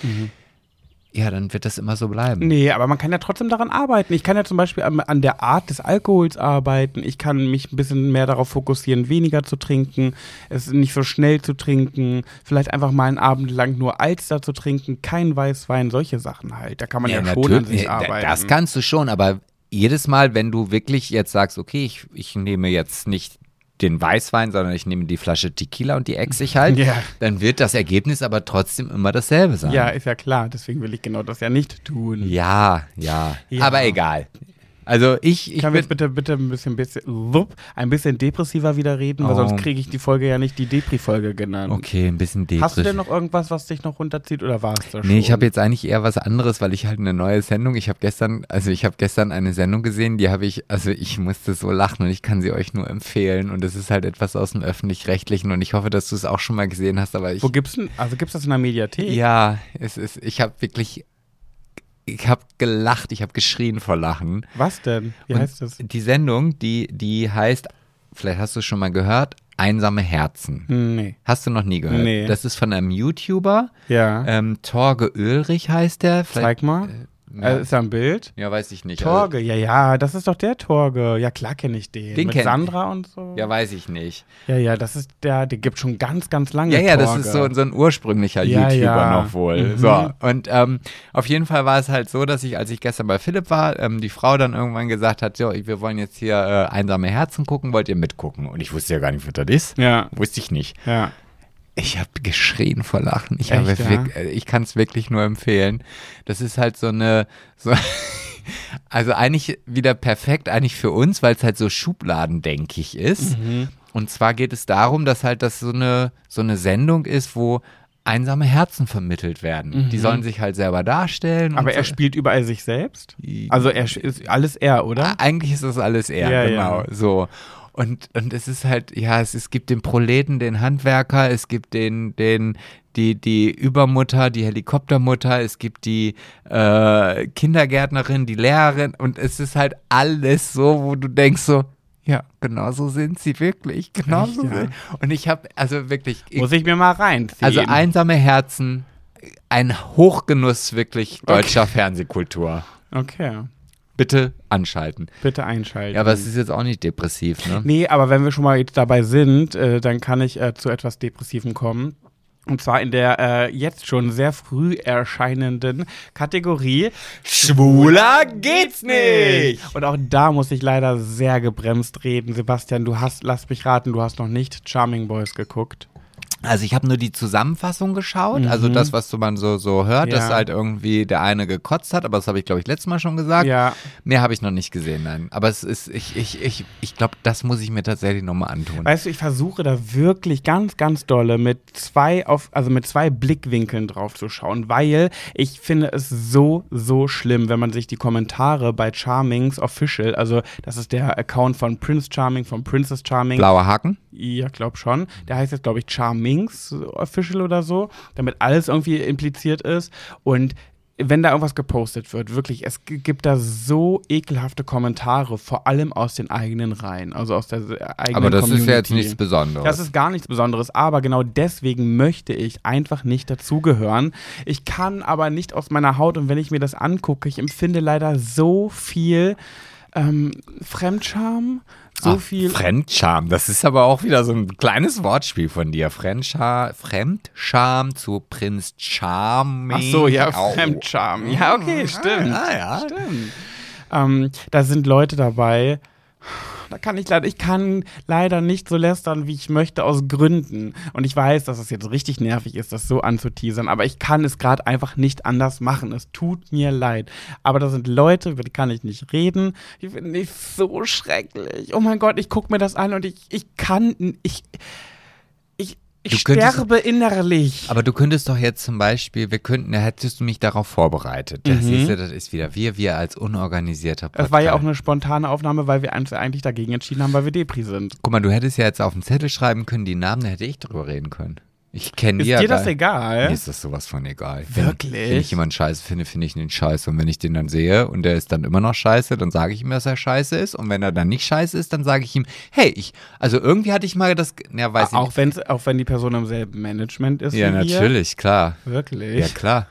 Ja, dann wird das immer so bleiben. Nee, aber man kann ja trotzdem daran arbeiten. Ich kann ja zum Beispiel an, an der Art des Alkohols arbeiten. Ich kann mich ein bisschen mehr darauf fokussieren, weniger zu trinken, es nicht so schnell zu trinken, vielleicht einfach mal einen Abend lang nur Alster zu trinken, kein Weißwein, solche Sachen halt. Da kann man ja, schon an sich arbeiten. Das kannst du schon, aber jedes Mal, wenn du wirklich jetzt sagst, okay, ich, ich nehme jetzt nicht den Weißwein, sondern ich nehme die Flasche Tequila und die ex ich halt, Ja. dann wird das Ergebnis aber trotzdem immer dasselbe sein. ja, ist ja klar. Deswegen will ich genau das ja nicht tun. ja, ja. Ja. Aber egal. Also ich, ich bin, jetzt bitte, bitte ein bisschen, bisschen, wupp, ein bisschen depressiver wieder reden, weil Oh. sonst kriege ich die Folge ja nicht die Depri-Folge genannt. okay, ein bisschen depressiv. Hast du denn noch irgendwas, was dich noch runterzieht oder war es das schon? Nee, ich habe jetzt eigentlich eher was anderes, weil ich halt eine neue Sendung, ich habe gestern, also ich habe gestern eine Sendung gesehen, die habe ich, also ich musste so lachen und ich kann sie euch nur empfehlen und es ist halt etwas aus dem Öffentlich-Rechtlichen und ich hoffe, dass du es auch schon mal gesehen hast, aber ich... Wo gibt's denn, also gibt's das in der Mediathek? Ja, es ist, ich habe wirklich, ich habe gelacht, ich habe geschrien vor Lachen. Was denn? Wie Und heißt das? Die Sendung, die, die heißt, vielleicht hast du es schon mal gehört, Einsame Herzen. Nee. Hast du noch nie gehört? Nee. Das ist von einem YouTuber, Ja. ähm, Torge Ulrich heißt der. Vielleicht- Zeig mal. Ja. Äh, ist da ein Bild? Ja, weiß ich nicht. Torge, ja, ja, das ist doch der Torge. Ja, klar kenne ich den. Den Mit Sandra und so. Also, ja, weiß ich nicht. ja, ja, das ist der, der gibt schon ganz, ganz lange Ja, ja, das Torge. ist so, so ein ursprünglicher Ja, YouTuber ja. noch wohl. Mhm. So, und ähm, auf jeden Fall war es halt so, dass ich, als ich gestern bei Philipp war, ähm, die Frau dann irgendwann gesagt hat, so, wir wollen jetzt hier äh, einsame Herzen gucken, wollt ihr mitgucken? Und ich wusste ja gar nicht, was das ist. Ja, Wusste ich nicht. ja. Ich habe geschrien vor Lachen. Ich, Echt, ja? äh, ich kann es wirklich nur empfehlen. Das ist halt so eine, so, also eigentlich wieder perfekt, eigentlich für uns, weil es halt so schubladendenkig ist. Mhm. Und zwar geht es darum, dass halt das so eine, so eine Sendung ist, wo einsame Herzen vermittelt werden. Die sollen sich halt selber darstellen. Mhm. Aber er so. spielt überall sich selbst? Also er ist alles er, oder? Ah, Eigentlich ist das alles er, Ja, genau. ja. So. Und, und es ist halt, ja, es, es gibt den Proleten, den Handwerker, es gibt den, den, die, die Übermutter, die Helikoptermutter, es gibt die äh, Kindergärtnerin, die Lehrerin und es ist halt alles so, wo du denkst so, ja, genau so sind sie wirklich, genau so ja? sind. Und ich habe, also wirklich, ich, Muss ich mir mal reinziehen. also einsame Herzen, ein Hochgenuss wirklich deutscher Fernsehkultur. Okay, Bitte anschalten. bitte einschalten. Ja, aber es ist jetzt auch nicht depressiv, ne? Nee, aber wenn wir schon mal jetzt dabei sind, äh, dann kann ich äh, zu etwas Depressivem kommen. Und zwar in der äh, jetzt schon sehr früh erscheinenden Kategorie Schwuler geht's nicht! Und auch da muss ich leider sehr gebremst reden. Sebastian, du hast, lass mich raten, du hast noch nicht Charming Boys geguckt. Also ich habe nur die Zusammenfassung geschaut, also das, was man so, so hört, Mhm. Ja. dass halt irgendwie der eine gekotzt hat, aber das habe ich, glaube ich, letztes Mal schon gesagt. Ja, Mehr habe ich noch nicht gesehen, nein. Aber es ist, ich, ich, ich, ich glaube, das muss ich mir tatsächlich nochmal antun. weißt du, ich versuche da wirklich ganz, ganz dolle mit zwei auf, also mit zwei Blickwinkeln drauf zu schauen, weil ich finde es so, so schlimm, wenn man sich die Kommentare bei Charmings Official, also das ist der Account von Prince Charming, von Princess Charming, Blauer Haken? Ja, glaub schon. Der heißt jetzt, glaube ich, Charmings Official oder so, damit alles irgendwie impliziert ist. Und wenn da irgendwas gepostet wird, wirklich, es gibt da so ekelhafte Kommentare, vor allem aus den eigenen Reihen, also aus der eigenen Aber das Community. ist ja jetzt nichts Besonderes. Das ist gar nichts Besonderes, aber genau deswegen möchte ich einfach nicht dazugehören. Ich kann aber nicht aus meiner Haut und wenn ich mir das angucke, ich empfinde leider so viel ähm, Fremdscham, so Ach, viel Fremdscham, das ist aber auch wieder so ein kleines Wortspiel von dir. Fremdscham, Fremdscham zu Prinz Charming. Ach so, ja. Fremdscham. Ja, okay, stimmt. Ah, ja. Stimmt. Ähm, da sind Leute dabei. Da kann ich leider, ich kann leider nicht so lästern, wie ich möchte, aus Gründen. Und ich weiß, dass es jetzt richtig nervig ist, das so anzuteasern, aber ich kann es gerade einfach nicht anders machen. Es tut mir leid. Aber da sind Leute, über die kann ich nicht reden. Die finde ich so schrecklich. Oh mein Gott, ich gucke mir das an und ich, ich kann, ich, ich, könntest- sterbe innerlich. Aber du könntest doch jetzt zum Beispiel, wir könnten, da hättest du mich darauf vorbereitet. Das, Mhm. du, das ist wieder wir, wir als unorganisierter Podcast. Es war ja auch eine spontane Aufnahme, weil wir uns eigentlich dagegen entschieden haben, weil wir Depri sind. Guck mal, du hättest ja jetzt auf den Zettel schreiben können, die Namen, da hätte ich drüber reden können. Ich kenne Ist die ja dir das gar- egal? Mir ist das sowas von egal. Wirklich? Wenn, wenn ich jemanden scheiße finde, finde ich ihn scheiße. Und wenn ich den dann sehe und der ist dann immer noch scheiße, dann sage ich ihm, dass er scheiße ist. Und wenn er dann nicht scheiße ist, dann sage ich ihm, hey, ich, also irgendwie hatte ich mal das, ja, weiß ich Auch, wenn's, auch wenn die Person im selben Management ist. Ja, natürlich, klar. Wirklich. Ja, klar.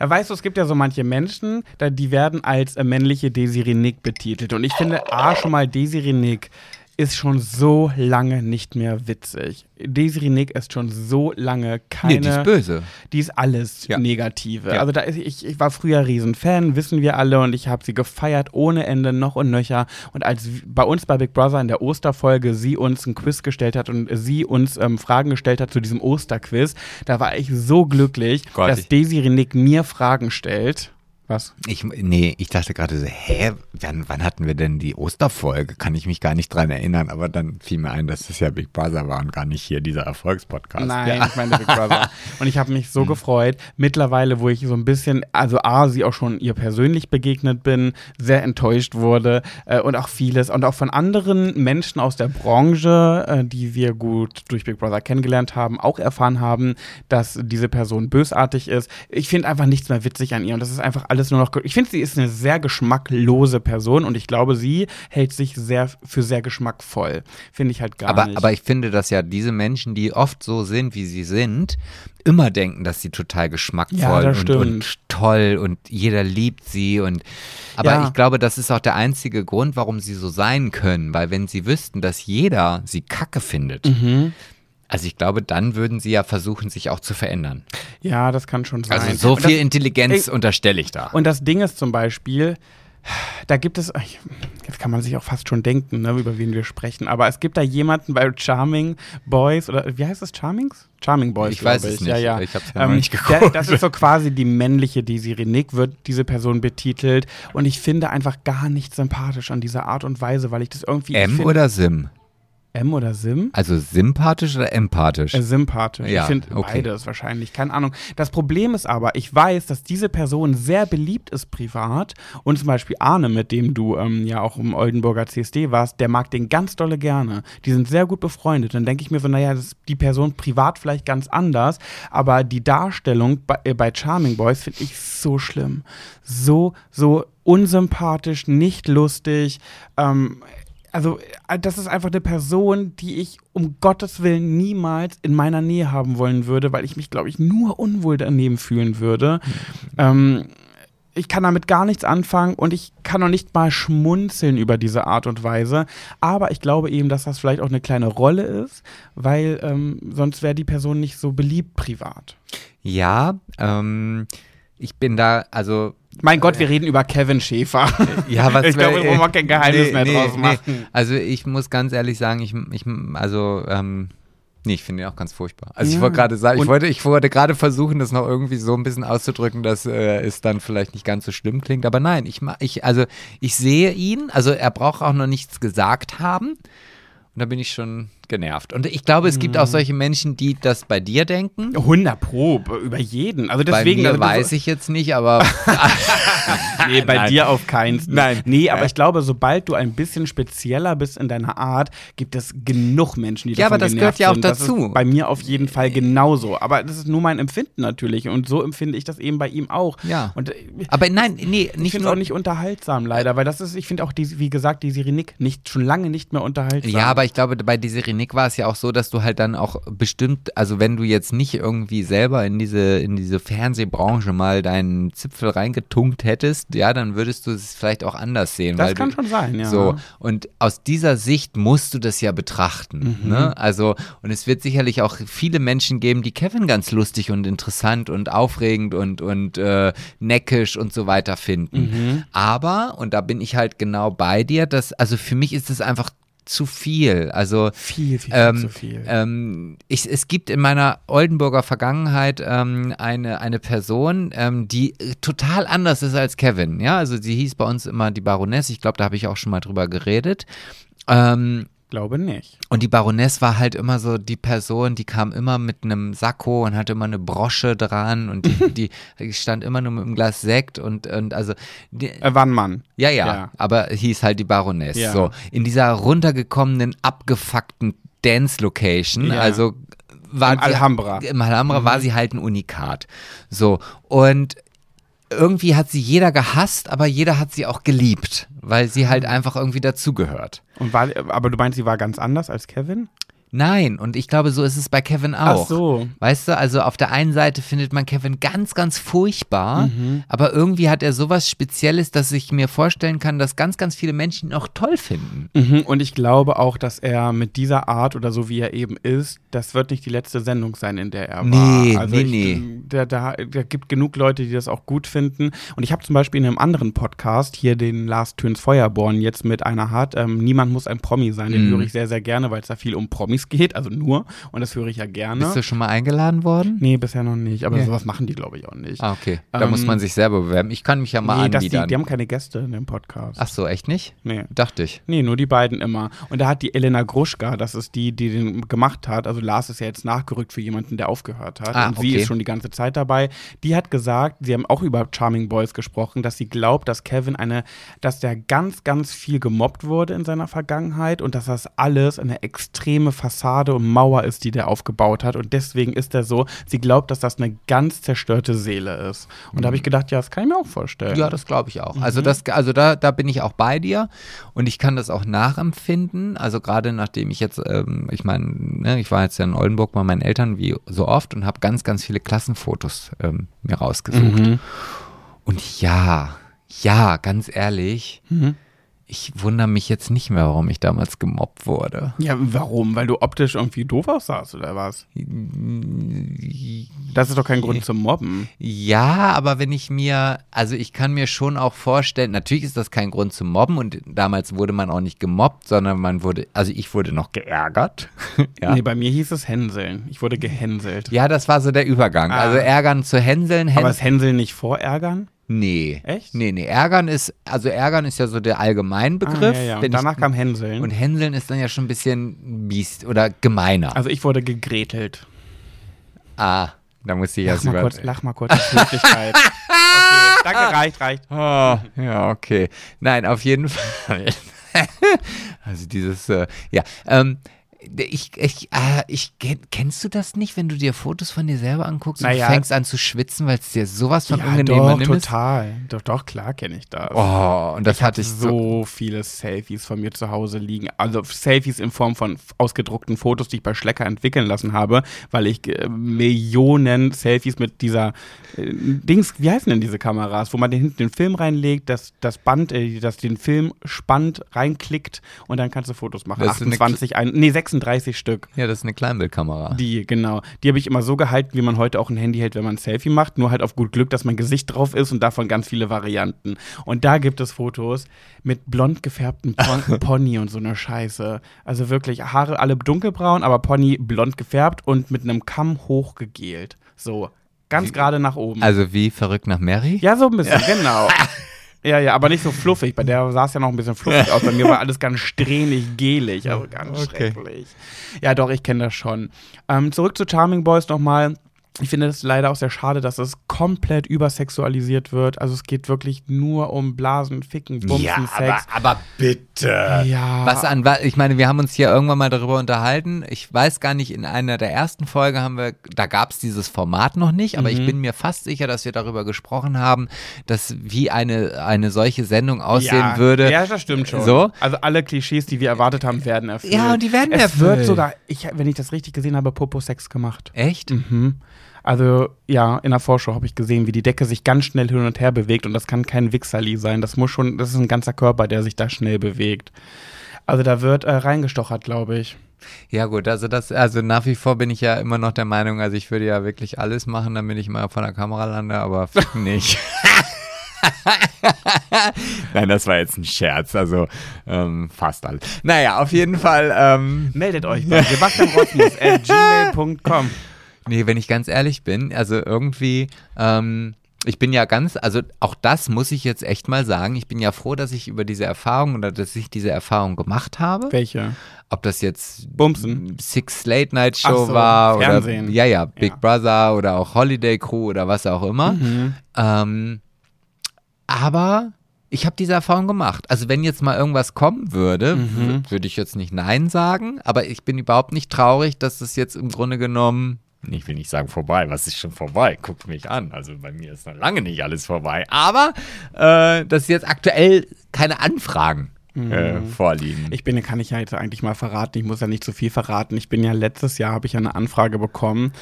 Weißt du, es gibt ja so manche Menschen, da, die werden als äh, männliche Desiree Nick betitelt. Und ich finde, A, schon mal Desiree Nick ist schon so lange nicht mehr witzig. Desiree Nick ist schon so lange keine. Nee, die ist böse. Die ist alles Ja. Negative. Ja. Also da ist, ich, ich war früher Riesenfan, wissen wir alle, und ich habe sie gefeiert ohne Ende, noch und nöcher. Und als bei uns bei Big Brother in der Osterfolge sie uns ein Quiz gestellt hat und sie uns ähm, Fragen gestellt hat zu diesem Osterquiz, da war ich so glücklich, Gott, dass Desiree Nick mir Fragen stellt. Was? Ich, nee, ich dachte gerade so, hä, wann, wann hatten wir denn die Osterfolge? Kann ich mich gar nicht dran erinnern, aber dann fiel mir ein, dass das ja Big Brother war und gar nicht hier dieser Erfolgspodcast. Nein, Ja. ich meine Big Brother. Und ich habe mich so Hm. gefreut. Mittlerweile, wo ich so ein bisschen, also A, sie auch schon ihr persönlich begegnet bin, sehr enttäuscht wurde äh, und auch vieles und auch von anderen Menschen aus der Branche, äh, die wir gut durch Big Brother kennengelernt haben, auch erfahren haben, dass diese Person bösartig ist. Ich finde einfach nichts mehr witzig an ihr und das ist einfach alles alles nur noch. Ich finde, sie ist eine sehr geschmacklose Person und ich glaube, sie hält sich sehr für sehr geschmackvoll. Finde ich halt gar aber, nicht. Aber ich finde, dass ja diese Menschen, die oft so sind, wie sie sind, immer denken, dass sie total geschmackvoll Ja, und, und toll und jeder liebt sie und aber Ja. ich glaube, das ist auch der einzige Grund, warum sie so sein können, weil wenn sie wüssten, dass jeder sie kacke findet, Mhm. Also ich glaube, dann würden sie ja versuchen, sich auch zu verändern. ja, das kann schon sein. Also so Und viel das, Intelligenz Ey, unterstelle ich da. Und das Ding ist zum Beispiel, da gibt es, ich- jetzt kann man sich auch fast schon denken, ne, über wen wir sprechen, aber es gibt da jemanden bei Charming Boys oder wie heißt das, Charmings? Charming Boys, Ich weiß glaub es ich. Ja, nicht. ja. Ich hab's Ähm, nicht der, geguckt. das ist so quasi die männliche Desiree Nick, wird diese Person betitelt und ich finde einfach gar nicht sympathisch an dieser Art und Weise, weil ich das irgendwie ich M find- oder Sim? M oder Sim? Also sympathisch oder empathisch? Äh, sympathisch. Ja, ich finde okay. beides wahrscheinlich. Keine Ahnung. Das Problem ist aber, ich weiß, dass diese Person sehr beliebt ist privat und zum Beispiel Arne, mit dem du ähm, ja auch im Oldenburger CSD warst, der mag den ganz dolle gerne. Die sind sehr gut befreundet. Dann denke ich mir so, naja, das ist die Person privat vielleicht ganz anders, aber die Darstellung bei, äh, bei Charming Boys finde ich so schlimm. So, so unsympathisch, nicht lustig. Ähm, also, äh, das ist einfach eine Person, die ich um Gottes Willen niemals in meiner Nähe haben wollen würde, weil ich mich, glaube ich, nur unwohl daneben fühlen würde. Ähm, ich kann damit gar nichts anfangen und ich kann noch nicht mal schmunzeln über diese Art und Weise. Aber ich glaube eben, dass das vielleicht auch eine kleine Rolle ist, weil ähm, sonst wäre die Person nicht so beliebt privat. Ja, ähm, ich bin da, also Mein Gott, wir reden über Kevin Schäfer. Ja, was ich glaube, wir wollen kein Geheimnis mehr draus machen. Also ich muss ganz ehrlich sagen, ich, ich also, ähm, nee, ich finde ihn auch ganz furchtbar. Also ich Ja. wollte gerade sagen, ich Und- wollte, ich wollte gerade versuchen, das noch irgendwie so ein bisschen auszudrücken, dass äh, es dann vielleicht nicht ganz so schlimm klingt. Aber nein, ich, ich, also ich sehe ihn, also er braucht auch noch nichts gesagt haben. Und da bin ich schon genervt. Und ich glaube, es gibt auch solche Menschen, die das bei dir denken. 100 Pro, über jeden. Also deswegen. bei mir also, das- weiß ich jetzt nicht, aber Nee, bei Nein. dir auf keinen. Nein. Nee, aber Ja. ich glaube, sobald du ein bisschen spezieller bist in deiner Art, gibt es genug Menschen, die Ja, davon aber das gehört ja auch sind. Das dazu. Bei mir auf jeden Fall genauso. Aber das ist nur mein Empfinden natürlich. Und so empfinde ich das eben bei ihm auch. Ja. Und äh, aber nein, nee, ich nicht finde es nur auch nicht unterhaltsam, leider, weil das ist, ich finde auch, die, wie gesagt, die Nick nicht schon lange nicht mehr unterhaltsam. Ja, aber ich glaube, bei dieser Renick war es ja auch so, dass du halt dann auch bestimmt, also wenn du jetzt nicht irgendwie selber in diese, in diese Fernsehbranche mal deinen Zipfel reingetunkt hättest, ja, dann würdest du es vielleicht auch anders sehen. das kann du, schon sein, ja. So, und aus dieser Sicht musst du das ja betrachten. Mhm. Ne? Also, und es wird sicherlich auch viele Menschen geben, die Kevin ganz lustig und interessant und aufregend und, und äh, neckisch und so weiter finden. Mhm. Aber, und da bin ich halt genau bei dir, dass, also für mich ist es einfach zu viel. Also viel, viel, viel ähm, zu viel. ähm, ich, es gibt in meiner Oldenburger Vergangenheit ähm, eine, eine Person, ähm, die äh, total anders ist als Kevin. Ja, also sie hieß bei uns immer die Baroness. Ich glaube, da habe ich auch schon mal drüber geredet. Ähm, glaube nicht. und die Baroness war halt immer so die Person, die kam immer mit einem Sakko und hatte immer eine Brosche dran und die, die stand immer nur mit einem Glas Sekt und, und also die, Äh, war ein Mann. ja, ja, Ja. aber hieß halt die Baroness. Ja. So, in dieser runtergekommenen, abgefuckten Dance-Location, Ja. also war Im sie- Alhambra. Im Alhambra war sie halt ein Unikat. So, und irgendwie hat sie jeder gehasst, aber jeder hat sie auch geliebt, weil sie halt einfach irgendwie dazugehört. Und war, aber du meinst, sie war ganz anders als Kevin? Nein, und ich glaube, so ist es bei Kevin auch. Ach so. Weißt du, also auf der einen Seite findet man Kevin ganz, ganz furchtbar, Mhm. aber irgendwie hat er sowas Spezielles, dass ich mir vorstellen kann, dass ganz, ganz viele Menschen ihn auch toll finden. Mhm, und ich glaube auch, dass er mit dieser Art oder so wie er eben ist, das wird nicht die letzte Sendung sein, in der er Nee, war. Also nee, ich, nee. Da, da, da gibt genug Leute, die das auch gut finden. Und ich habe zum Beispiel in einem anderen Podcast hier den Last Töns Feuerborn jetzt mit einer hat. Ähm, Niemand muss ein Promi sein. Den Mhm. höre ich sehr, sehr gerne, weil es da viel um Promis geht. Also nur. Und das höre ich ja gerne. Bist du schon mal eingeladen worden? Nee, bisher noch nicht. Aber Ja. sowas machen die, glaube ich, auch nicht. Ah, okay. Da Ähm, muss man sich selber bewerben. Ich kann mich ja mal nee, dass die, die haben keine Gäste in dem Podcast. Ach so, echt nicht? Nee. Dachte ich. Nee, nur die beiden immer. Und da hat die Elena Gruschka, das ist die, die den gemacht hat, also Lars ist ja jetzt nachgerückt für jemanden, der aufgehört hat. Ah, und sie okay. ist schon die ganze Zeit dabei. Die hat gesagt, sie haben auch über Charming Boys gesprochen, dass sie glaubt, dass Kevin eine, dass der ganz, ganz viel gemobbt wurde in seiner Vergangenheit und dass das alles eine extreme Fassade und Mauer ist, die der aufgebaut hat. Und deswegen ist er so, sie glaubt, dass das eine ganz zerstörte Seele ist. Und da habe ich gedacht, ja, das kann ich mir auch vorstellen. Ja, das glaube ich auch. Mhm. Also das, also da, da bin ich auch bei dir und ich kann das auch nachempfinden. Also gerade nachdem ich jetzt, ähm, ich meine, ne, ich war jetzt ja in Oldenburg bei meinen Eltern wie so oft und habe ganz, ganz viele Klassenfotos ähm, mir rausgesucht. Mhm. Und ja, ja, ganz ehrlich, Mhm. Ich wundere mich jetzt nicht mehr, warum ich damals gemobbt wurde. Ja, warum? Weil du optisch irgendwie doof aussahst oder was? Das ist doch kein Grund zum Mobben. Ja, aber wenn ich mir, also ich kann mir schon auch vorstellen, natürlich ist das kein Grund zum Mobben und damals wurde man auch nicht gemobbt, sondern man wurde, also ich wurde noch geärgert. ja. Nee, bei mir hieß es Hänseln. Ich wurde gehänselt. ja, das war so der Übergang. Ah. Also ärgern zu hänseln, Aber hän ist Hänseln nicht vorärgern? Nee. Echt? Nee, nee, ärgern ist, also ärgern ist ja so der Allgemeinbegriff. Ah, ja, ja. Und danach ich, kam Hänseln. und hänseln ist dann ja schon ein bisschen biest oder gemeiner. also ich wurde gegretelt. ah, da muss ich Lach erst mal über. kurz, lach mal kurz. okay, danke, reicht, reicht. Oh, ja, okay. Nein, auf jeden Fall. also dieses, äh, ja, ähm, ich, ich, äh, ich, kenn- kennst du das nicht, wenn du dir Fotos von dir selber anguckst Naja. und fängst an zu schwitzen, weil es dir sowas von ja, unangenehm doch, nimmst? total. Doch, doch, klar kenne ich das. Oh, und das hatte ich so. viele Selfies von mir zu Hause liegen. Also Selfies in Form von ausgedruckten Fotos, die ich bei Schlecker entwickeln lassen habe, weil ich äh, Millionen Selfies mit dieser äh, Dings, wie heißen denn diese Kameras, wo man den, hinten den Film reinlegt, das, das Band, äh, das den Film spannt, reinklickt und dann kannst du Fotos machen. Das ist eine 28, ein, nee, 36 Stück. Ja, das ist eine Kleinbildkamera. Die, genau. Die habe ich immer so gehalten, wie man heute auch ein Handy hält, wenn man ein Selfie macht. Nur halt auf gut Glück, dass mein Gesicht drauf ist und davon ganz viele Varianten. Und da gibt es Fotos mit blond gefärbtem Pon Pony und so eine Scheiße. Also wirklich, Haare alle dunkelbraun, aber Pony blond gefärbt und mit einem Kamm hochgegelt. So, ganz gerade nach oben. Also wie verrückt nach Mary? ja, so ein bisschen, genau. Ja, ja, aber nicht so fluffig. Bei der sah es ja noch ein bisschen fluffig aus. Bei mir war alles ganz strähnig, gelig, also ganz Okay. schrecklich. Ja, doch, ich kenne das schon. Ähm, zurück zu Charming Boys nochmal. Ich finde es leider auch sehr schade, dass es komplett übersexualisiert wird. Also es geht wirklich nur um Blasen, Ficken, Bumsen, Sex. aber bitte. ja. Was an, ich meine, wir haben uns hier irgendwann mal darüber unterhalten. Ich weiß gar nicht, in einer der ersten Folgen haben wir, da gab es dieses Format noch nicht, aber Mhm. ich bin mir fast sicher, dass wir darüber gesprochen haben, dass wie eine, eine solche Sendung aussehen ja, würde. Ja, das stimmt schon. So? Also alle Klischees, die wir erwartet haben, werden erfüllt. Ja, und die werden es erfüllt. wird sogar, ich, wenn ich das richtig gesehen habe, Popo-Sex gemacht. Echt? Mhm. Also ja, in der Vorschau habe ich gesehen, wie die Decke sich ganz schnell hin und her bewegt und das kann kein Wichserli sein. Das muss schon, das ist ein ganzer Körper, der sich da schnell bewegt. Also da wird äh, reingestochert, glaube ich. Ja gut, also das, also nach wie vor bin ich ja immer noch der Meinung, also ich würde ja wirklich alles machen, damit ich mal vor der Kamera lande, aber nicht. Nein, das war jetzt ein Scherz, also ähm, fast alles. Naja, auf jeden Fall, ähm, Meldet euch bei sebastianrosmus.gmail.com. Nee, wenn ich ganz ehrlich bin, also irgendwie, ähm, ich bin ja ganz, also auch das muss ich jetzt echt mal sagen, ich bin ja froh, dass ich über diese Erfahrung oder dass ich diese Erfahrung gemacht habe. Welche? Ob das jetzt Bumsen. Six Late Night Show so, war Fernsehen. oder ja, ja, Big Ja. Brother oder auch Holiday Crew oder was auch immer. Mhm. Ähm, aber ich habe diese Erfahrung gemacht. Also wenn jetzt mal irgendwas kommen würde, Mhm. würde ich jetzt nicht Nein sagen, aber ich bin überhaupt nicht traurig, dass es jetzt im Grunde genommen, ich will nicht sagen vorbei, was ist schon vorbei, guckt mich an. Also bei mir ist noch lange nicht alles vorbei, aber äh, dass jetzt aktuell keine Anfragen äh, vorliegen. Ich bin, kann ich ja jetzt eigentlich mal verraten, ich muss ja nicht zu viel verraten. Ich bin ja letztes Jahr, habe ich ja eine Anfrage bekommen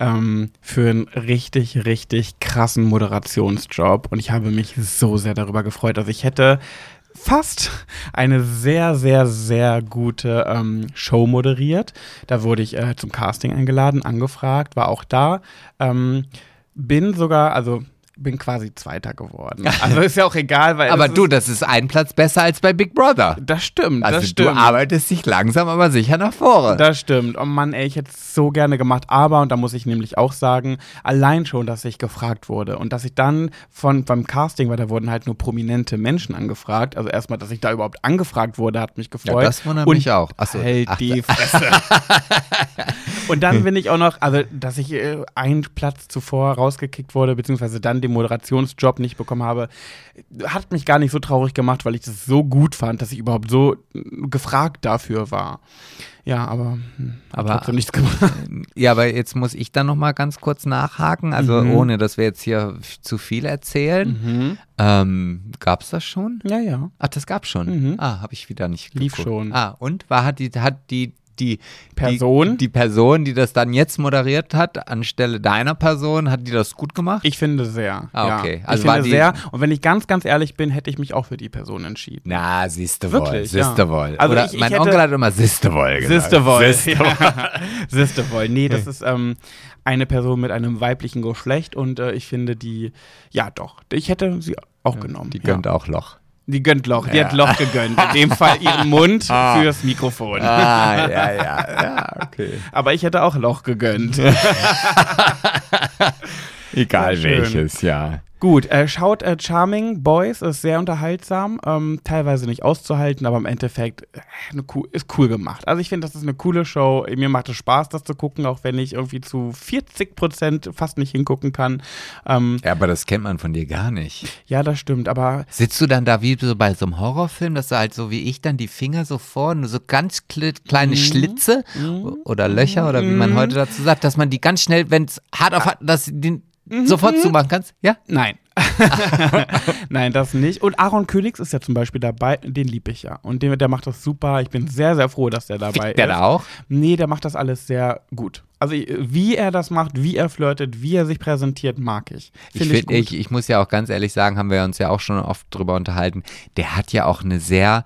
ähm, für einen richtig, richtig krassen Moderationsjob und ich habe mich so sehr darüber gefreut. Also ich hätte fast eine sehr, sehr, sehr gute ähm, Show moderiert. Da wurde ich äh, zum Casting eingeladen, angefragt, war auch da. Ähm, bin sogar, also bin quasi Zweiter geworden. Also ist ja auch egal, weil aber du, das ist ein Platz besser als bei Big Brother. das stimmt, Also das du stimmt. arbeitest dich langsam, aber sicher nach vorne. Das stimmt. Oh Mann, ey, ich hätte es so gerne gemacht. Aber, und da muss ich nämlich auch sagen, allein schon, dass ich gefragt wurde und dass ich dann von beim Casting, weil da wurden halt nur prominente Menschen angefragt. Also erstmal, dass ich da überhaupt angefragt wurde, hat mich gefreut. Ja, das wundert und mich auch. Achso, Halt ach, die Fresse. und dann bin ich auch noch, also, dass ich äh, einen Platz zuvor rausgekickt wurde, beziehungsweise dann den Moderationsjob nicht bekommen habe, hat mich gar nicht so traurig gemacht, weil ich das so gut fand, dass ich überhaupt so gefragt dafür war. Ja, aber, hm, Aber- trotzdem nichts gemacht. Ja, aber jetzt muss ich dann noch mal ganz kurz nachhaken, also Mhm. ohne, dass wir jetzt hier zu viel erzählen. Mhm. Ähm, gab's das schon? Ja, ja. Ach, das gab's schon. Mhm. Ah, habe ich wieder nicht Lief geguckt. schon. Ah, und war hat die hat die die Person? die, die Person, die das dann jetzt moderiert hat anstelle deiner Person, hat die das gut gemacht? Ich finde sehr. Ah, ja. okay. Ich Also war finde die- sehr. Und wenn ich ganz, ganz ehrlich bin, hätte ich mich auch für die Person entschieden. Na, siehste wohl, Wirklich, ja. siehste wohl. Also Oder ich- ich mein Onkel hat immer siehste wohl gesagt. Sistewoll. Siehste Sistewoll. Nee, das ist ähm, eine Person mit einem weiblichen Geschlecht und äh, ich finde die, ja doch, ich hätte sie auch genommen. Die ja. gönnt auch Loch. Die gönnt Loch, die Ja. hat Loch gegönnt. In dem Fall ihren Mund Ah. fürs Mikrofon. Ah, ja, ja, ja, okay. Aber ich hätte auch Loch gegönnt. Egal welches, ja. Gut, äh, schaut äh, Charming Boys, ist sehr unterhaltsam, ähm, teilweise nicht auszuhalten, aber im Endeffekt äh, cool, ist cool gemacht. Also ich finde, das ist eine coole Show. Mir macht es Spaß, das zu gucken, auch wenn ich irgendwie zu 40 Prozent fast nicht hingucken kann. Ähm, Ja, aber das kennt man von dir gar nicht. ja, das stimmt, aber Sitzt du dann da wie so bei so einem Horrorfilm, dass du halt so wie ich dann die Finger so vor, nur so ganz kle- kleine Schlitze oder Löcher oder wie man heute dazu sagt, dass man die ganz schnell, wenn es hart auf hart, dass du die sofort zumachen kannst? Ja? nein. nein, das nicht. Und Aaron Königs ist ja zum Beispiel dabei, den liebe ich ja. Und den, der macht das super. Ich bin sehr, sehr froh, dass der dabei Fickt der ist. da auch? Nee, der macht das alles sehr gut. Also wie er das macht, wie er flirtet, wie er sich präsentiert, mag ich. Ich, Finde ich, find, gut. ich, ich muss ja auch ganz ehrlich sagen, haben wir uns ja auch schon oft drüber unterhalten, der hat ja auch eine sehr,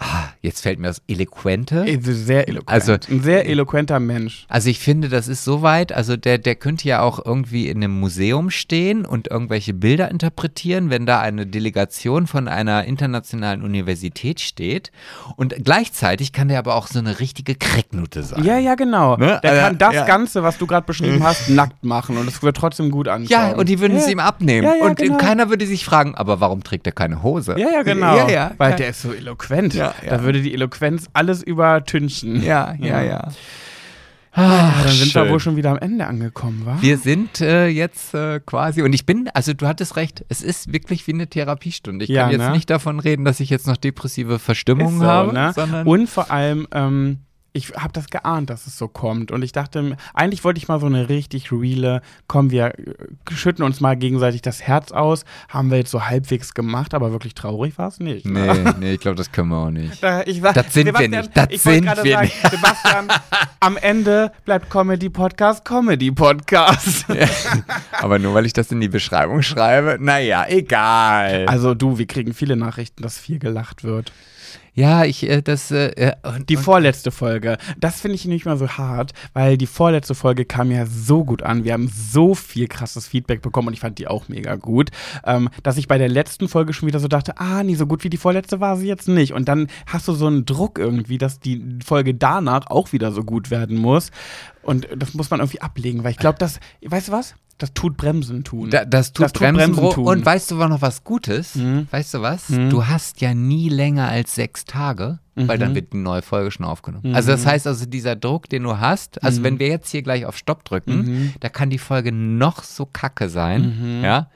ah, jetzt fällt mir das, eloquente. Äh, Sehr eloquent. Also- ein sehr eloquenter Mensch. Also ich finde, das ist so weit, also der, der könnte ja auch irgendwie in einem Museum stehen und irgendwelche Bilder interpretieren, wenn da eine Delegation von einer internationalen Universität steht. Und gleichzeitig kann der aber auch so eine richtige Krecknutte sein. Ja, ja, genau. Ne? Der Also, kann das ja. Ganze, was du gerade beschrieben hast, nackt machen und es wird trotzdem gut anschauen. Ja, und die würden ja. es ihm abnehmen. Ja, und genau. keiner würde sich fragen, aber warum trägt er keine Hose? Ja, ja, genau. Weil kein- der ist so eloquent. Ja, ja. Da würde die Eloquenz alles übertünchen. ja, ja, ja. Ah, dann sind wir schön. wohl schon wieder am Ende angekommen, wa? Wir sind äh, jetzt äh, quasi, und ich bin, also du hattest recht, es ist wirklich wie eine Therapiestunde. Ich Ja, kann jetzt ne? nicht davon reden, dass ich jetzt noch depressive Verstimmungen so, habe, ne? sondern Und vor allem, ähm, ich habe das geahnt, dass es so kommt. Und ich dachte, eigentlich wollte ich mal so eine richtig reale, komm, wir äh, schütten uns mal gegenseitig das Herz aus. Haben wir jetzt so halbwegs gemacht, aber wirklich traurig war es nicht. ne? Nee, nee, ich glaube, das können wir auch nicht. Da, ich Das sind wir Sebastian, nicht, das ich sind wir sagen, nicht. Sebastian, am Ende bleibt Comedy Podcast Comedy Podcast. Aber nur weil ich das in die Beschreibung schreibe, naja, egal. Also du, wir kriegen viele Nachrichten, dass viel gelacht wird. Ja, ich, äh, das, äh, äh, und, Die und, vorletzte Folge, das finde ich nicht mal so hart, weil die vorletzte Folge kam ja so gut an. Wir haben so viel krasses Feedback bekommen und ich fand die auch mega gut, ähm, dass ich bei der letzten Folge schon wieder so dachte, ah, nie so gut wie die vorletzte war sie jetzt nicht. Und dann hast du so einen Druck irgendwie, dass die Folge danach auch wieder so gut werden muss. Und das muss man irgendwie ablegen, weil ich glaube, das, weißt du was? Das tut Bremsen tun. da, das tut Das tut Bremsen, Bremsen tun. Und weißt du war noch was Gutes? Mhm. Weißt du was? Mhm. Du hast ja nie länger als sechs Tage, weil Mhm. dann wird eine neue Folge schon aufgenommen. Also das heißt also, dieser Druck, den du hast, also Mhm. wenn wir jetzt hier gleich auf Stopp drücken, Mhm. da kann die Folge noch so kacke sein, Mhm. ja?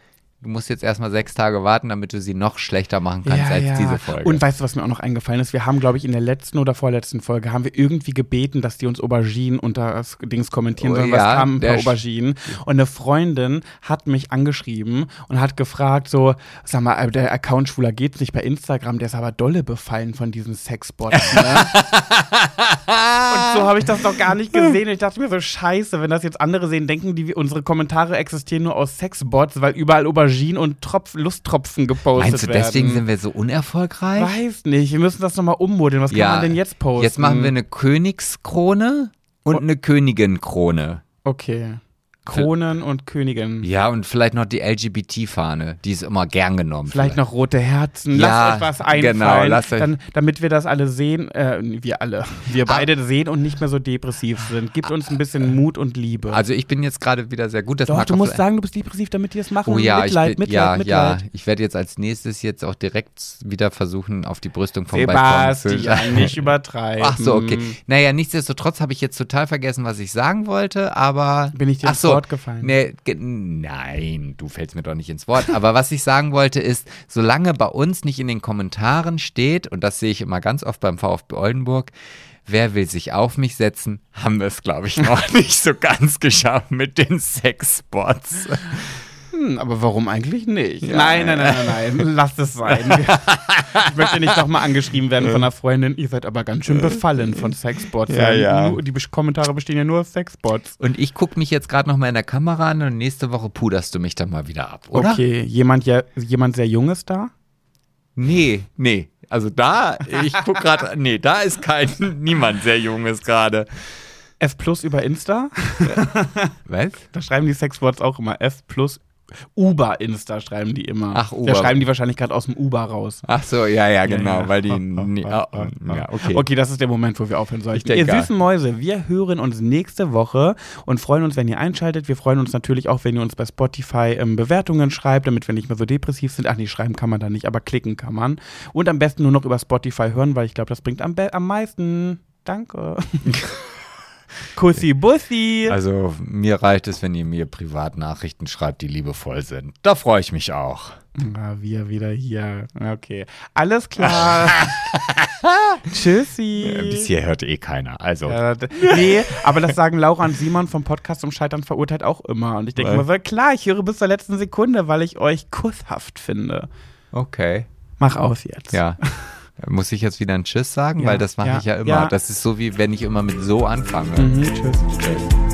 Du musst jetzt erstmal sechs Tage warten, damit du sie noch schlechter machen kannst als diese Folge. Und weißt du, was mir auch noch eingefallen ist? Wir haben, glaube ich, in der letzten oder vorletzten Folge haben wir irgendwie gebeten, dass die uns Auberginen unter das Dings kommentieren Oh sollen, ja, was kamen ein paar Auberginen. Und eine Freundin hat mich angeschrieben und hat gefragt, so, sag mal, äh, der Account Schwuler geht's nicht bei Instagram, der ist aber dolle befallen von diesen Sexbots, ne? und so habe ich das noch gar nicht gesehen. Ich dachte mir so, scheiße, wenn das jetzt andere sehen, denken die, unsere Kommentare existieren nur aus Sexbots, weil überall Auberginen und Tropf Lusttropfen gepostet Meinst du, werden. deswegen sind wir so unerfolgreich? Weiß nicht, wir müssen das nochmal ummodeln. Was kann man denn jetzt posten? Jetzt machen wir eine Königskrone und eine Königinkrone. Okay. Kronen und Königin. Ja, und vielleicht noch die LGBT-Fahne. Die ist immer gern genommen. Vielleicht noch rote Herzen. Ja, lasst euch was einfallen, genau, lasst euch- dann, damit wir das alle sehen, äh, wir alle, wir beide sehen und nicht mehr so depressiv sind. Gibt uns ein bisschen Mut und Liebe. Also ich bin jetzt gerade wieder sehr gut. Das Doch, du musst vielleicht- sagen, du bist depressiv, damit die es machen. Oh ja, Mitleid, ich bin, Mitleid, ja, Mitleid. ja. Ich werde jetzt als nächstes jetzt auch direkt wieder versuchen, auf die Brüstung vom Balkon zu Sebastian, nicht übertreiben. Ach so, okay. Naja, nichtsdestotrotz habe ich jetzt total vergessen, was ich sagen wollte, aber. Bin ich dir Ach so, Wort gefallen. Nee, ge nein, du fällst mir doch nicht ins Wort. Aber was ich sagen wollte ist, solange bei uns nicht in den Kommentaren steht, und das sehe ich immer ganz oft beim VfB Oldenburg, wer will sich auf mich setzen, haben wir es, glaube ich, noch nicht so ganz geschafft mit den Sexbots. Hm, aber warum eigentlich nicht? Nein, nein, nein, nein, nein. Lass es sein. ich möchte nicht nochmal angeschrieben werden von einer Freundin. Ihr seid aber ganz schön befallen von Sexbots. Ja, ja. Die Kommentare bestehen ja nur aus Sexbots. Und ich gucke mich jetzt gerade noch mal in der Kamera an und nächste Woche puderst du mich dann mal wieder ab, oder? Okay, jemand, ja, jemand sehr Junges da? Nee, nee. Also da, ich guck gerade, nee, da ist kein, niemand sehr junges gerade. S plus über Insta? Was? Da schreiben die Sexbots auch immer S plus Uber Insta schreiben die immer. Ach, Uber. Da schreiben die wahrscheinlich gerade aus dem Uber raus. Ach so, ja, ja, genau, ja. weil die, Oh, ja, okay. Okay, das ist der Moment, wo wir aufhören sollten. Ihr süßen Mäuse, wir hören uns nächste Woche und freuen uns, wenn ihr einschaltet. Wir freuen uns natürlich auch, wenn ihr uns bei Spotify ähm, Bewertungen schreibt, damit wir nicht mehr so depressiv sind. Ach nee, schreiben kann man da nicht, aber klicken kann man. Und am besten nur noch über Spotify hören, weil ich glaube, das bringt am, am meisten. Danke. Kussi Bussi. Also mir reicht es, wenn ihr mir Privatnachrichten schreibt, die liebevoll sind. Da freue ich mich auch. Ah, wir wieder hier. Okay. Alles klar. Tschüssi. Äh, Bis hier hört eh keiner. Also, d- nee, aber das sagen Laura und Simon vom Podcast um Scheitern verurteilt auch immer. Und ich denke mir klar, ich höre bis zur letzten Sekunde, weil ich euch kusshaft finde. okay. Mach aus jetzt. Ja. Muss ich jetzt wieder ein Tschüss sagen? Ja, Weil das mache ja, ich ja immer. ja. Das ist so, wie wenn ich immer mit so anfange. Mhm, tschüss. tschüss.